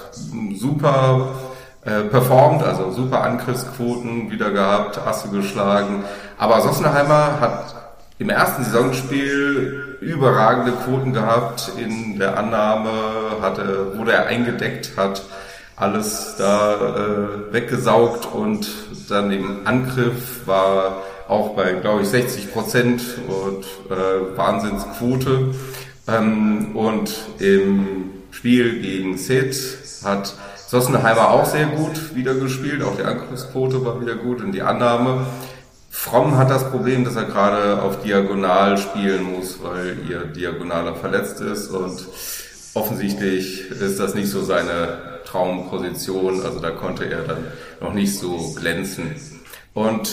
super äh, performt, also super Angriffsquoten wieder gehabt, Asse geschlagen. Aber Sossenheimer hat im ersten Saisonspiel überragende Quoten gehabt in der Annahme, hatte, wurde er eingedeckt, hat alles da äh, weggesaugt und dann im Angriff war auch bei, glaube ich, 60 Prozent und äh, Wahnsinnsquote. Ähm, und im Spiel gegen Seth hat Sossenheimer auch sehr gut wieder gespielt, auch die Angriffsquote war wieder gut und die Annahme. Fromm hat das Problem, dass er gerade auf Diagonal spielen muss, weil ihr Diagonaler verletzt ist und offensichtlich ist das nicht so seine Traumposition, also da konnte er dann noch nicht so glänzen. Und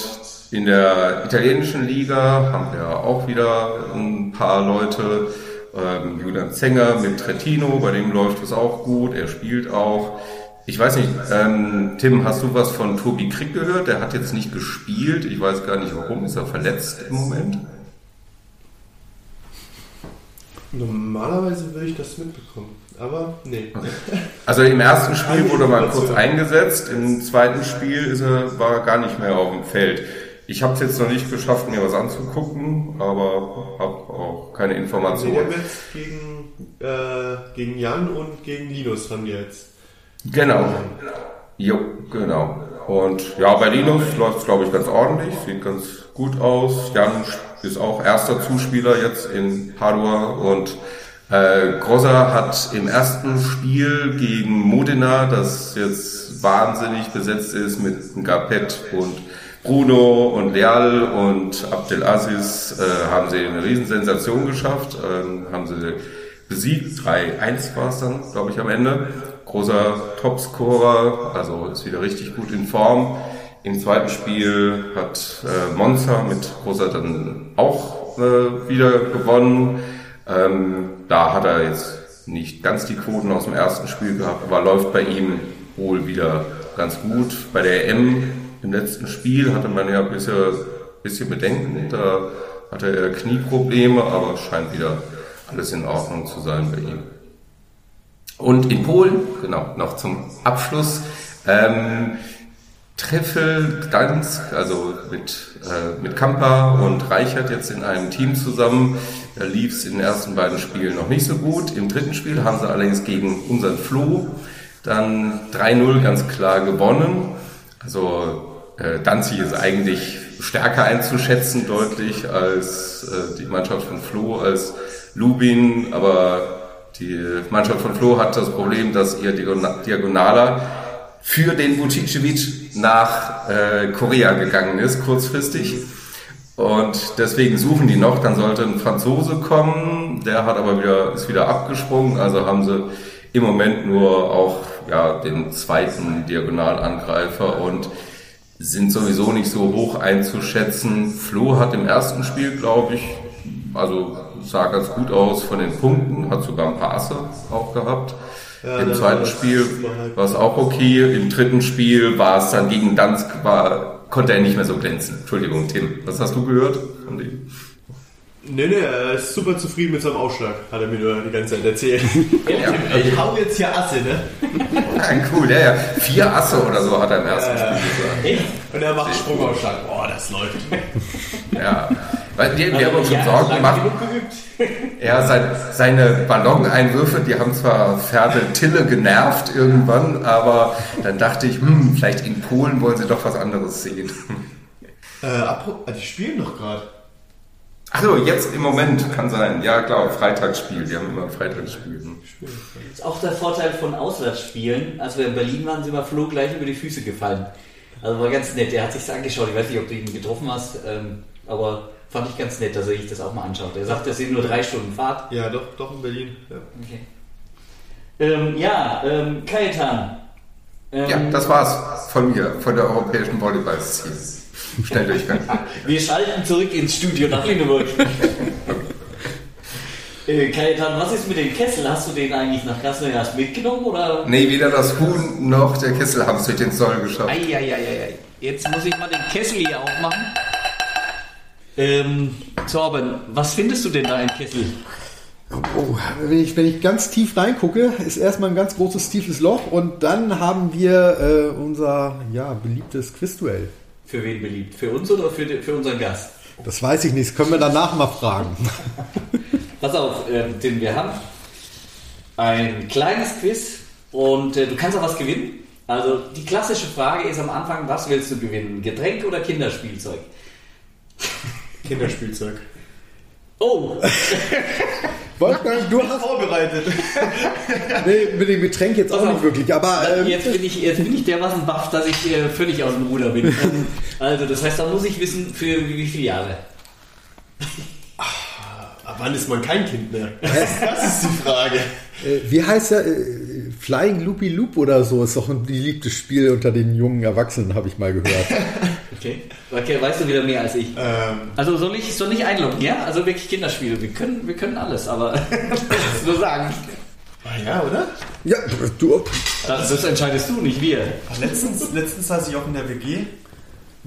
in der italienischen Liga haben wir auch wieder ein paar Leute, ähm, Julian Zenger mit Tretino, bei dem läuft es auch gut, er spielt auch. Ich weiß nicht, ähm, Tim, hast du was von Tobi Krieg gehört? Der hat jetzt nicht gespielt, ich weiß gar nicht warum, ist er verletzt im Moment? Normalerweise würde ich das mitbekommen, aber nee. Also im ersten Spiel wurde er mal kurz eingesetzt, im zweiten Spiel ist er, war er gar nicht mehr auf dem Feld. Ich habe es jetzt noch nicht geschafft, mir was anzugucken, aber habe auch keine Informationen. haben jetzt gegen, äh, gegen Jan und gegen Linus haben die jetzt. Genau. Jo, genau. Und ja, bei Linus läuft es, glaube ich, ganz ordentlich, sieht ganz gut aus. Jan ist auch erster Zuspieler jetzt in Padua und äh, Grosser hat im ersten Spiel gegen Modena, das jetzt wahnsinnig besetzt ist mit Gapet und Bruno und Leal und Abdelaziz, äh, haben sie eine Riesensensation geschafft, ähm, haben sie besiegt, 3-1 war es dann, glaube ich, am Ende. Großer Topscorer, also ist wieder richtig gut in Form. Im zweiten Spiel hat äh, Monza mit Großer dann auch äh, wieder gewonnen. Ähm, da hat er jetzt nicht ganz die Quoten aus dem ersten Spiel gehabt, aber läuft bei ihm wohl wieder ganz gut. Bei der EM im letzten Spiel hatte man ja bisher bisschen Bedenken. Da hatte er Knieprobleme, aber scheint wieder alles in Ordnung zu sein bei ihm. Und in Polen, genau, noch zum Abschluss, ähm, Treffel, Gdansk, also mit, äh, mit Kampa und Reichert jetzt in einem Team zusammen. Da lief es in den ersten beiden Spielen noch nicht so gut. Im dritten Spiel haben sie allerdings gegen unseren Flo dann 3-0 ganz klar gewonnen. Also äh, Danzig ist eigentlich stärker einzuschätzen deutlich als äh, die Mannschaft von Flo, als Lubin, aber die Mannschaft von Flo hat das Problem, dass ihr Diagonaler für den Vucicevic nach äh, Korea gegangen ist, kurzfristig. Und deswegen suchen die noch, dann sollte ein Franzose kommen, der hat aber wieder, ist wieder abgesprungen, also haben sie im Moment nur auch ja, den zweiten Diagonalangreifer und sind sowieso nicht so hoch einzuschätzen. Flo hat im ersten Spiel, glaube ich, also sah ganz gut aus von den Punkten, hat sogar ein paar Asse auch gehabt. Ja, Im zweiten Spiel war es auch okay. Im dritten Spiel war es dann gegen Dansk, war, konnte er nicht mehr so glänzen. Entschuldigung, Tim, was hast du gehört von dem? Nee, nee, er ist super zufrieden mit seinem Ausschlag, hat er mir nur die ganze Zeit erzählt. ja, ich hau jetzt hier Asse, ne? Ja, cool, ja, ja. Vier Asse oder so hat er im ersten ja, Spiel gesagt. Und er macht Sprungausschlag. Boah, das läuft. Ja. Weil wir, wir haben uns schon Sorgen gemacht. Ja, sein, seine Balloneinwürfe, die haben zwar Pferde Tille genervt irgendwann, aber dann dachte ich, hm, vielleicht in Polen wollen sie doch was anderes sehen. Äh, apro die spielen doch gerade. Achso, jetzt im Moment kann sein. Ja, klar, Freitagsspiel. Die haben immer ein Freitagsspiel. Das ist auch der Vorteil von Auswärtsspielen. Als wir in Berlin waren, sind wir Flo gleich über die Füße gefallen. Also war ganz nett. Der hat sich angeschaut. Ich weiß nicht, ob du ihn getroffen hast, ähm, aber Fand ich ganz nett, dass er sich das auch mal anschaut. Er sagt, das sind nur drei Stunden Fahrt. Ja, doch, doch in Berlin. Ja, okay. ähm, ja ähm, Kajetan. Ähm, ja, das war's von mir, von der europäischen Volleyball-Szene. Stellt euch rein. Wir schalten zurück ins Studio nach Lüneburg. äh, Kajetan, was ist mit dem Kessel? Hast du den eigentlich nach Krasnojarsk mitgenommen? Oder? Nee, weder das Huhn noch der Kessel haben es durch den Zoll geschafft. Eieieiei. Jetzt muss ich mal den Kessel hier aufmachen. Ähm, Torben, was findest du denn da im Kessel? Oh, wenn, ich, wenn ich ganz tief reingucke, ist erstmal ein ganz großes, tiefes Loch und dann haben wir äh, unser ja, beliebtes Quizduell. Für wen beliebt? Für uns oder für, für unseren Gast? Das weiß ich nicht, das können wir danach mal fragen. Pass auf, äh, denn wir haben ein kleines Quiz und äh, du kannst auch was gewinnen. Also die klassische Frage ist am Anfang, was willst du gewinnen? Getränk oder Kinderspielzeug? Kinderspielzeug. Oh! Wolfgang, du hast vorbereitet. nee, mit dem Getränk jetzt auch nicht wirklich, aber. Ähm, jetzt, bin ich, jetzt bin ich dermaßen baff, dass ich äh, völlig aus dem Ruder bin. also, das heißt, da muss ich wissen, für wie viele Jahre. Ab wann ist man kein Kind mehr? Das, das ist die Frage. Äh, wie heißt er? Äh, Flying Loopy Loop oder so ist doch ein beliebtes Spiel unter den jungen Erwachsenen, habe ich mal gehört. Okay. okay. Weißt du wieder mehr als ich? Ähm. Also soll ich, soll ich einloggen, ja? Also wirklich Kinderspiele. Wir können, wir können alles, aber nur sagen. Ah ja, oder? Ja, du. Das, das entscheidest du, nicht wir. Letztens, letztens saß ich auch in der WG.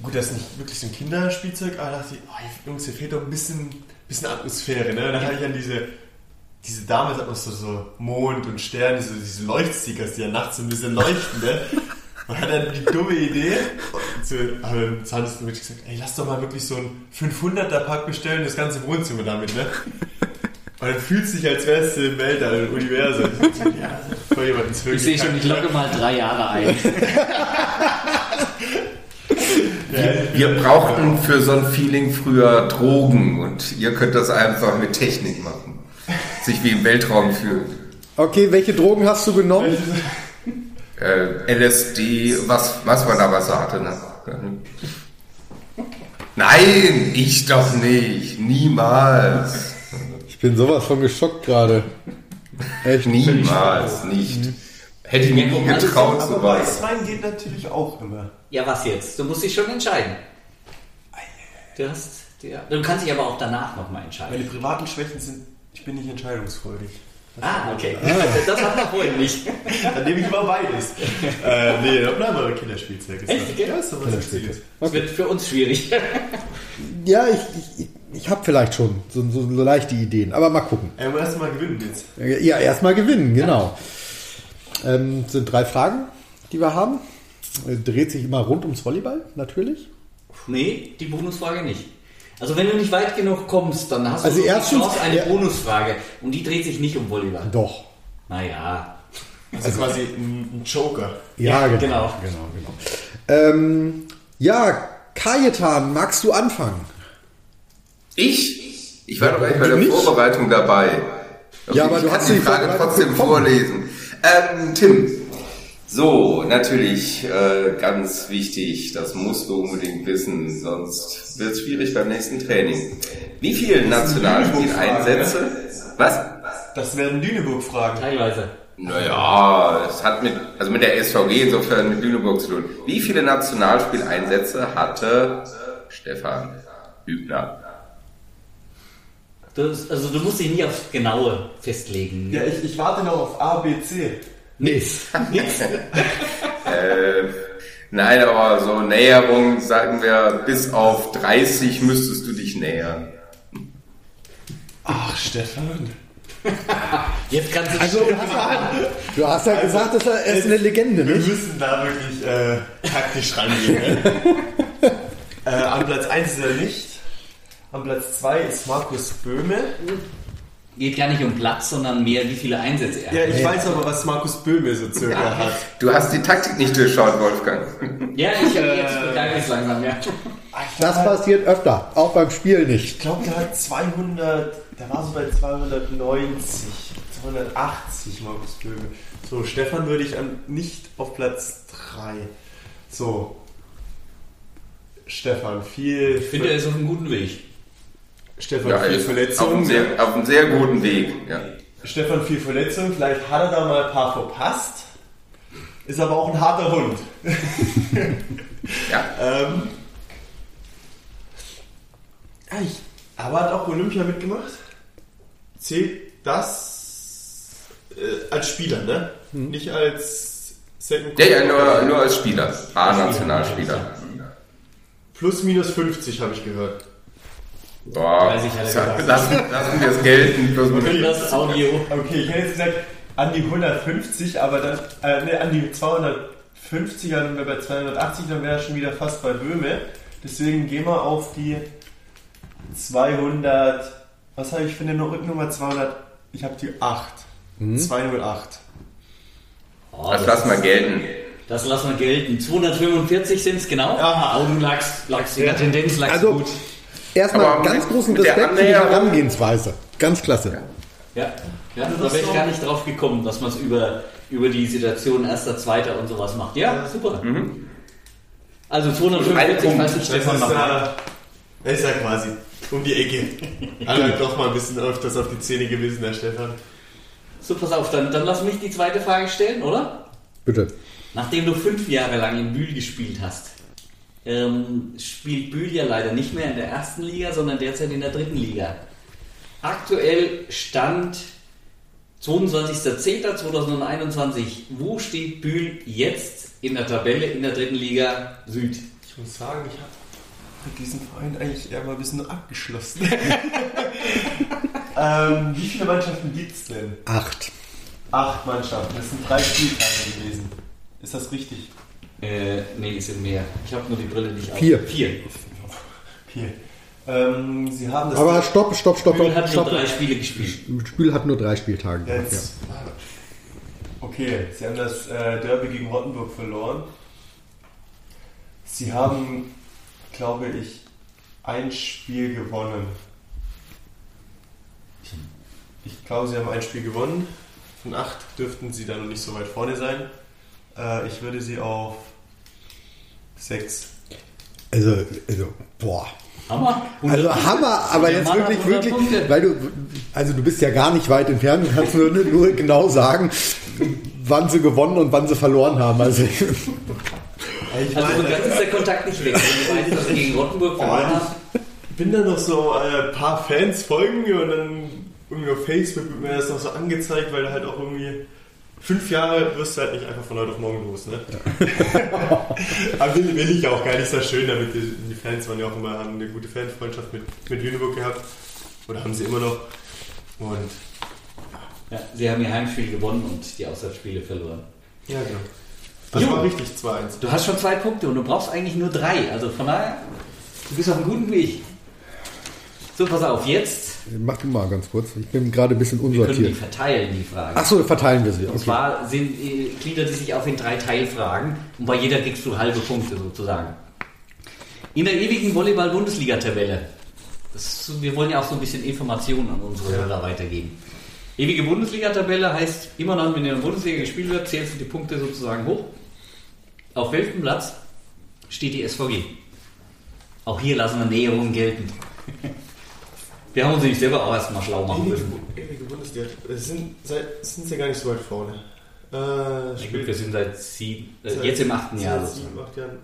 Gut, das ist nicht wirklich so ein Kinderspielzeug, aber da dachte ich, oh, Jungs, hier fehlt doch ein bisschen, bisschen Atmosphäre. Ne? Da hatte ich an diese diese Dame so, so Mond und Sterne, so diese Leuchtstickers, die ja nachts so ein bisschen leuchten, ne? Und hat dann die dumme Idee, zu, haben wir Zahnarzt wirklich gesagt, ey, lass doch mal wirklich so ein 500er Pack bestellen, das ganze Wohnzimmer damit, ne? Und dann fühlst du dich, als wärst du im Weltall, im Universum. Ja, voll jemand ins ich sehe schon, ich logge mal drei Jahre ein. Wir, wir, brauchten für so ein Feeling früher Drogen und ihr könnt das einfach mit Technik machen sich wie im Weltraum fühlen. Okay, welche Drogen hast du genommen? Äh, LSD, was, was man da was hatte. Ne? Nein, ich doch nicht. Niemals. Ich bin sowas von geschockt gerade. Echt? Niemals, nicht. Hätte ich mir nie getraut, aber sowas. Weißwein geht natürlich auch immer. Ja, was jetzt? Du musst dich schon entscheiden. Du, hast, ja, du kannst dich aber auch danach nochmal entscheiden. Meine privaten Schwächen sind ich bin nicht entscheidungsfreudig. Das ah, okay. Das hat man vorhin nicht. Dann nehme ich immer beides. äh, nee, dann bleiben wir Kinderspielzeug. Echt? Ja, ist sowas Kinderspielzeug. Das wird für uns schwierig. ja, ich, ich, ich habe vielleicht schon so, so, so, leichte Ideen, aber mal gucken. Ja, erstmal gewinnen jetzt. Ja, erstmal gewinnen, genau. Ähm, sind drei Fragen, die wir haben. Dreht sich immer rund ums Volleyball, natürlich. Nee, die Bonusfrage nicht. Also wenn du nicht weit genug kommst, dann hast Also du noch erstens- Chance eine ja. Bonusfrage. Und die dreht sich nicht um Volleyball. Doch. Naja. Also quasi ein, Joker. Ja, genau. genau. genau, genau. Ähm, ja, Kajetan, magst du anfangen? Ich? Ich war doch eigentlich bei der nicht? Vorbereitung dabei. Ja, aber ich du kann hast die Frage trotzdem vorlesen. Ähm, Tim. So, natürlich äh, ganz wichtig, das musst du unbedingt wissen, sonst wird es schwierig beim nächsten Training. Wie viele Nationalspieleinsätze? Was? Das werden Lüneburg-Fragen. Teilweise. Naja, es hat mit, also mit der SVG insofern mit Lüneburg zu tun. Wie viele Nationalspieleinsätze hatte Stefan Hübner? Das, also du musst dich nie aufs Genaue festlegen. Ja, ich, ich warte noch auf A, B, C. Nix. Nix. Äh, nein, aber so Näherung, sagen wir, bis auf 30 müsstest du dich nähern. Ach, Stefan. Jetzt kannst du Also, du hast ja, du hast ja gesagt, dass er, er ist eine Legende, Wir nicht? müssen da wirklich äh, taktisch rangehen. Ne? äh, an Platz 1 ist er nicht. An Platz 2 ist Markus Böhme. Geht gar nicht um Platz, sondern mehr, wie viele Einsätze er Ja, hat. ich weiß aber, was Markus Böhme so circa hat. Du hast die Taktik nicht durchschaut, Wolfgang. Ja, ich äh, jetzt begreife ich langsam, ja. Das passiert öfter, auch beim Spiel nicht. Ich glaube, der hat 200, der war so bei 290, 280 Markus Böhme. So, Stefan würde ich an, nicht auf Platz 3. So. Stefan, viel. Ich finde, er ist auf einem guten Weg. Stefan, Ja, viel ist auf einem, Verletzungen. sehr, auf einem sehr guten Weg. Ja. Stefan, viel Verletzungen. Vielleicht hat er da mal ein paar verpasst. Ist aber auch ein harter Hund. Ja. Ähm, aber hat auch Olympia mitgemacht. Zählt das äh, als Spieler, ne? Nicht als Second Ja, ja, nur, nur als Spieler. A-Nationalspieler. Plus minus 50 habe ich gehört. Boah, lassen, lassen wir es gelten. Plus minus. Das Audio. Okay, ich hätte jetzt gesagt an die 150, aber dann, äh, ne, an die 250, dann wäre bei 280, dann wäre er schon wieder fast bei Böhme. Deswegen gehen wir auf die 200, was habe ich für eine Rücknummer? 200, ich habe die 8. 208. Oh, Das lassen wir gelten. Das lassen wir gelten. 245 sind es genau. Aha. Aber du lagst, lagst in der Tendenz lagst Also, gut. Erstmal Aber ganz mit- großen Respekt für die Herangehensweise. Ganz klasse. Ja, ja da wäre ich gar nicht drauf gekommen, dass man es über, über die Situation erster, zweiter und sowas macht. Ja, super. Also 245, falls ich Das Stefan ist, noch mal. das ist ja quasi um die Ecke. Alle doch mal ein bisschen öfters auf die Zähne gewesen, der Stefan. So, pass auf, dann, dann lass mich die zweite Frage stellen, oder? Bitte. Nachdem du fünf Jahre lang in Bühl gespielt hast, ähm, spielt Bühl ja leider nicht mehr in der ersten Liga, sondern derzeit in der dritten Liga. Aktuell Stand 22.10.2021. Wo steht Bühl jetzt in der Tabelle in der dritten Liga Süd? Ich muss sagen, ich habe mit diesem Verein eigentlich eher mal ein bisschen abgeschlossen. ähm, wie viele Mannschaften gibt es denn? Acht. Acht Mannschaften. Das sind drei Spieltage gewesen. Ist das richtig? Äh, nee, es sind mehr. Ich habe nur die Brille nicht auf. Vier. Vier. Okay. Ähm, Sie haben das Aber stopp, stopp, stopp, stopp. hat nur stopp. drei Spiele gespielt. Das Spiel hat nur drei Spieltage. gehabt, Ja. jetzt. Okay, Sie haben das äh, Derby gegen Rottenburg verloren. Sie haben, glaube ich, ein Spiel gewonnen. Ich glaube, Sie haben ein Spiel gewonnen. Von acht dürften Sie dann noch nicht so weit vorne sein. Äh, ich würde Sie auf sechs. Also, also, boah. Hammer. Also Hammer, aber jetzt Mann wirklich, 100 wirklich, Punkte. weil du, also du bist ja gar nicht weit entfernt und kannst nur, nur genau sagen, wann sie gewonnen und wann sie verloren haben. Also, Ich Also so ganz ist der Kontakt nicht weg. Wenn du weißt, gegen Rottenburg verloren haben. bin da noch so ein äh, paar Fans folgen mir und dann irgendwie auf Facebook wird mir das noch so angezeigt, weil halt auch irgendwie fünf Jahre wirst du halt nicht einfach von heute auf morgen los, ne? Aber will, will ich auch gar nicht so schön damit. Die, die Fans waren ja auch immer, haben eine gute Fanfreundschaft mit, mit Lüneburg gehabt. Oder haben sie immer noch. Und Ja, sie haben ihr Heimspiel gewonnen und die Auswärtsspiele verloren. Ja, genau. Das Jo. war richtig 2-1. Du hast schon zwei Punkte und du brauchst eigentlich nur drei. Also von daher, du bist auf einem guten Weg. So, pass auf, jetzt Mach du mal ganz kurz. Ich bin gerade ein bisschen können wir die unsortiert. verteilen, die Fragen. Achso, verteilen wir sie. Und Okay. zwar sind, äh, gliedert die sich auf in drei Teilfragen und bei jeder kriegst du halbe Punkte sozusagen. In der ewigen Volleyball-Bundesliga-Tabelle, wir wollen ja auch so ein bisschen Informationen an unsere Hörer weitergeben. Ewige Bundesliga-Tabelle heißt, immer dann, wenn in der Bundesliga gespielt wird, zählst du die Punkte sozusagen hoch. Auf welchem Platz steht die SVG? Auch hier lassen wir Näherungen gelten. Wir haben uns nämlich selber auch erstmal schlau machen müssen. ewige Bundesliga. Es sind, seit, sind sie gar nicht so weit vorne. Äh, spielt- wir sind seit sieben, äh, seit- jetzt im achten Jahr. Seit sieben, acht Jahren.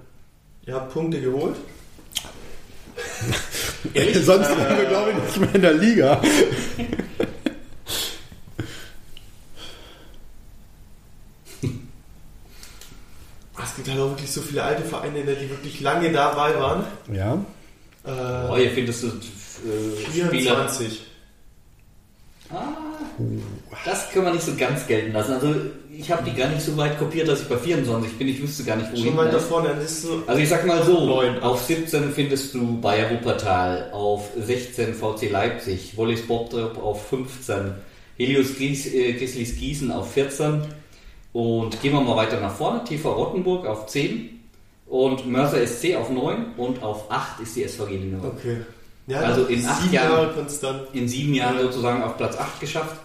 Ihr habt Punkte geholt. Sonst wären wir, glaube ich, nicht mehr in der Liga. Es gibt halt auch wirklich so viele alte Vereine, die wirklich lange dabei waren. Ja. Oh, Äh, hier findest du äh, Spieler. 24. Ah, das können wir nicht so ganz gelten lassen. Also ich habe die gar nicht so weit kopiert, dass ich bei 24 bin. Ich wüsste gar nicht, wohin. Schon weiter vorne, dann ist so. Also ich sag mal so, Neun. auf 17 findest du Bayer Wuppertal, auf 16 VC Leipzig, Wollis Bobdrop auf 15, Helios Gries, äh, Grizzlies Gießen auf 14 und gehen wir mal weiter nach vorne, TV Rottenburg auf 10 und Mörser SC auf 9 und auf 8 ist die SVG Lüneburg. Okay. Ja, Also in acht sieben Jahren- Jahre konstant. in sieben Jahren sozusagen auf Platz 8 geschafft.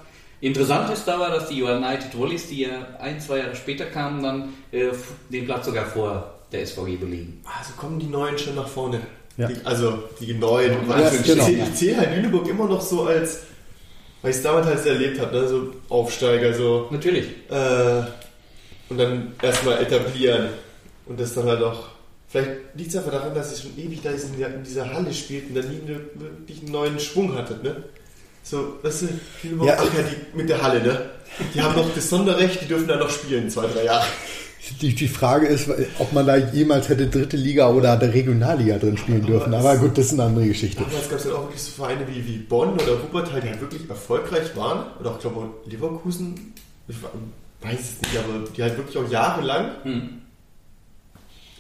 Interessant ist dabei, dass die United Wallis, die ja ein, zwei Jahre später kamen, dann äh, den Platz sogar vor der SVG belegen. Also kommen die Neuen schon nach vorne. Ja. Die, also die Neuen. Ja, Also genau. Ich, ich zähle halt Lüneburg immer noch so als, weil ich es damals halt erlebt habe, ne? so Aufsteiger, so Natürlich. äh, und dann erstmal etablieren und das dann halt auch. Vielleicht liegt es einfach daran, dass ich schon ewig da in dieser, in dieser Halle spielt und dann nie eine, wirklich einen neuen Schwung hattet, ne? So, weißt du, Lüneburg, Ja. ach ja, die mit der Halle, ne? Die haben noch das Sonderrecht, die dürfen da noch spielen, zwei, drei Jahre. Die, die Frage ist, ob man da jemals hätte dritte Liga oder der Regionalliga drin spielen dürfen. Aber gut, das ist eine andere Geschichte. Damals gab es auch wirklich so Vereine wie, wie Bonn oder Wuppertal, die halt wirklich erfolgreich waren. Oder auch, ich glaube, Leverkusen, ich weiß es nicht, aber die halt wirklich auch jahrelang Hm.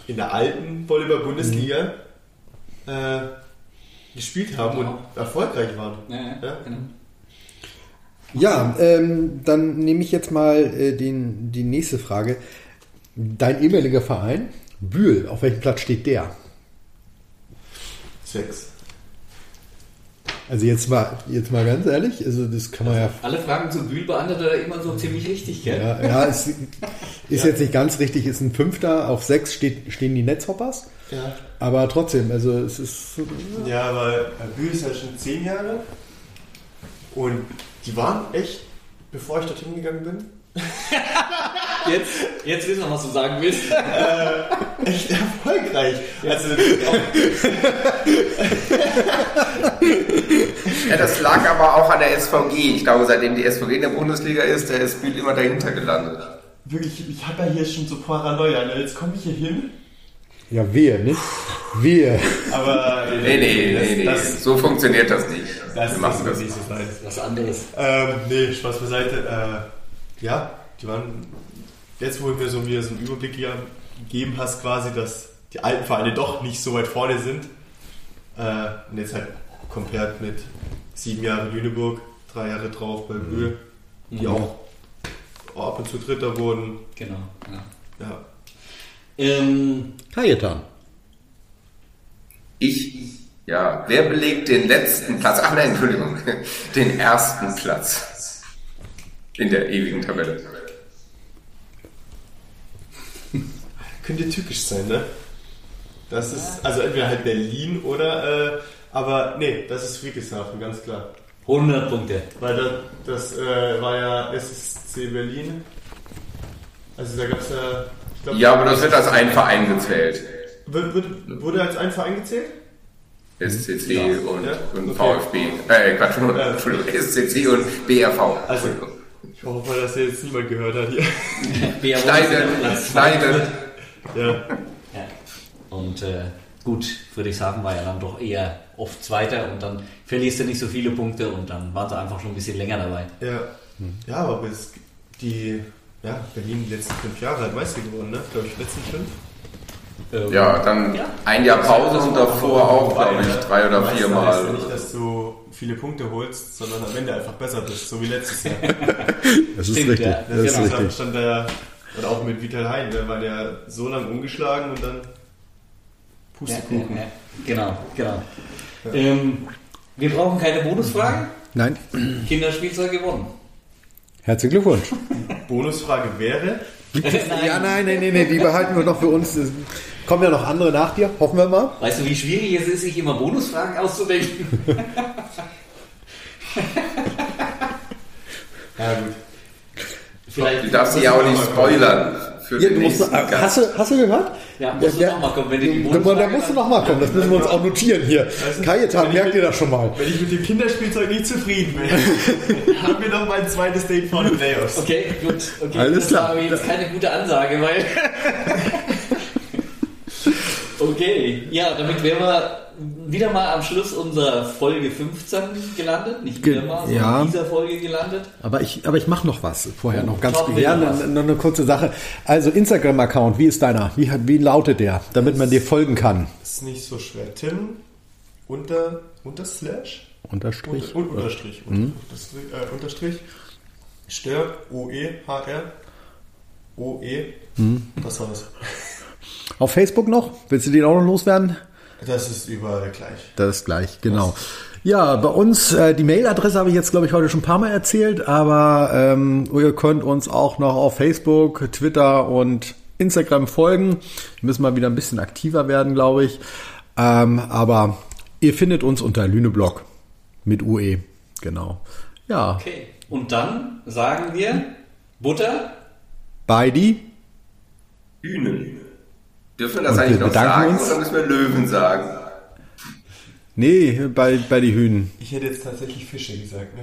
In der alten Volleyball-Bundesliga äh, gespielt haben Genau. und erfolgreich waren. Ja, ja, Ja. genau. Ja, ähm, dann nehme ich jetzt mal äh, den, die nächste Frage. Dein ehemaliger Verein, Bühl, auf welchem Platz steht der? Sechs. Also jetzt mal, jetzt mal ganz ehrlich, also das kann man ja Alle Fragen zu Bühl beantwortet er immer so ziemlich richtig, gell? Ja, ja es ist jetzt nicht ganz richtig, ist ein Fünfter, auf sechs steht, stehen die Netzhoppers, Ja. aber trotzdem, also es ist, Ja, aber Bühl ist ja schon zehn Jahre. Und die waren echt, bevor ich dorthin gegangen bin, Jetzt, jetzt wissen wir, was du sagen willst. echt erfolgreich. Also Ja, das lag aber auch an der SVG. Ich glaube, seitdem die SVG in der Bundesliga ist, der ist Bühl immer dahinter gelandet. wirklich, ich habe ja hier schon so Paranoia. Ne? Jetzt komme ich hier hin, ja, wehe, nicht? Wehe. aber Nee, nee, das, nee, nee. Das, so funktioniert das nicht. das, Wir machen das das. nicht so sein. Was anderes. Ähm, nee, Spaß beiseite. Äh, ja, die waren jetzt, wo du mir so, mir so einen Überblick hier gegeben hast, quasi, dass die alten Vereine doch nicht so weit vorne sind. Äh, und jetzt halt compared mit sieben Jahre Lüneburg, drei Jahre drauf bei Bühl, die Mhm. auch ab und zu Dritter wurden. Genau. Ja. Ja. Ähm, Kajetan. Ich, ja, wer belegt den letzten Platz? Ach nein, Entschuldigung, den ersten Platz in der ewigen Tabelle. Könnte tückisch sein, ne? Das ist, also entweder halt Berlin oder, äh, aber nee, das ist Friedrichshafen, ganz klar. 100 Punkte. Weil das, das äh, war ja SSC Berlin. Also da gab es ja. Ich glaub, Ja, aber das wird als ein Verein gezählt. Wird, wird, wurde als ein Verein gezählt? SCC und, Ja, und okay. VfB. Äh, Quatsch, Entschuldigung, SCC und BRV. Also- Entschuldigung. Ich hoffe mal, dass hier jetzt niemand gehört hat hier. Schneiden, schneiden. Ja. Ja. Und äh, gut, Friedrichshafen war ja dann doch eher oft Zweiter und dann verlierst du nicht so viele Punkte und dann waren sie einfach schon ein bisschen länger dabei. Ja. Ja, aber bis die ja, Berlin die letzten fünf Jahre hat Meister geworden, ne? Glaube ich, letzten fünf. Ähm, Ja, dann Ja. ein Jahr Pause und davor auch, glaube ich, drei oder vier heißt Mal. ja nicht, dass du viele Punkte holst, sondern am Ende einfach besser bist, so wie letztes Jahr. Das ist Stimmt, richtig. ja. Das ist Genau. Richtig. stand der, und auch mit Vital Hein, der war der so lange ungeschlagen und dann Ja, Pustekuchen. ja, ja. Genau, genau. Ähm, wir brauchen keine Bonusfragen. Nein, Kinderspielzeug gewonnen. herzlichen Glückwunsch. Bonusfrage wäre, Ja, nein, nein, nein, nein, die behalten wir noch für uns. Es kommen ja noch andere nach dir, hoffen wir mal. Weißt du, wie schwierig es ist, sich immer Bonusfragen auszudenken? ja gut, Vielleicht Du darfst sie ja auch nicht spoilern. Für Ja, den du musst, nächsten hast, Gast. du, hast du gehört? Ja, musst du Ja, noch mal kommen, wenn du die Da, Bonusfrage da musst du noch mal kommen, das müssen wir uns auch notieren hier. Kajetan, merkt ihr das schon mal. wenn ich mit dem Kinderspielzeug nicht zufrieden bin, haben wir noch mal ein zweites Date vor den Playoffs. Okay, gut. Okay, Alles das klar. war aber jetzt keine gute Ansage, weil. okay, ja, damit wären wir wieder mal am Schluss unserer Folge 15 gelandet. Nicht wieder mal, sondern ja. dieser Folge gelandet. Aber ich, aber ich mache noch was vorher, noch ganz ja, noch eine kurze Sache. Also Instagram-Account, wie ist deiner? Wie, wie lautet der, damit man dir folgen kann? Ist nicht so schwer. Tim unter, unter Slash? Unterstrich. Unter, und Unterstrich. Unter, Unterstrich, äh, Unterstrich. Stör, O-E-H-R. O-E. Das war's. Auf Facebook noch? Willst du den auch noch loswerden? Das ist überall gleich. Das ist gleich, genau. Ja, bei uns, äh, die Mailadresse habe ich jetzt, glaube ich, heute schon ein paar Mal erzählt, aber ähm, ihr könnt uns auch noch auf Facebook, Twitter und Instagram folgen. Wir müssen mal wieder ein bisschen aktiver werden, glaube ich. Ähm, aber ihr findet uns unter Lüneblog mit UE, genau. Ja, Okay. Und dann sagen wir Butter. bei die. Hühnen. Dürfen wir das Und eigentlich wir noch sagen uns. oder müssen wir Löwen sagen? Nee, bei, bei die Hühnen. Ich hätte jetzt tatsächlich Fische gesagt, ne?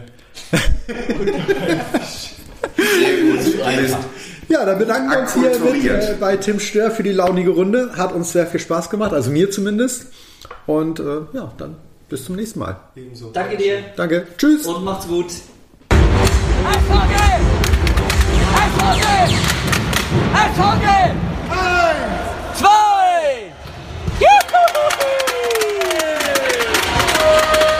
Ja, dann bedanken wir uns hier mit, äh, bei Tim Stör für die launige Runde. Hat uns sehr viel Spaß gemacht, also mir zumindest. Und äh, ja, dann bis zum nächsten Mal. Ebenso. Danke dir Danke. Tschüss. und macht's gut. Eishockey! Eishockey!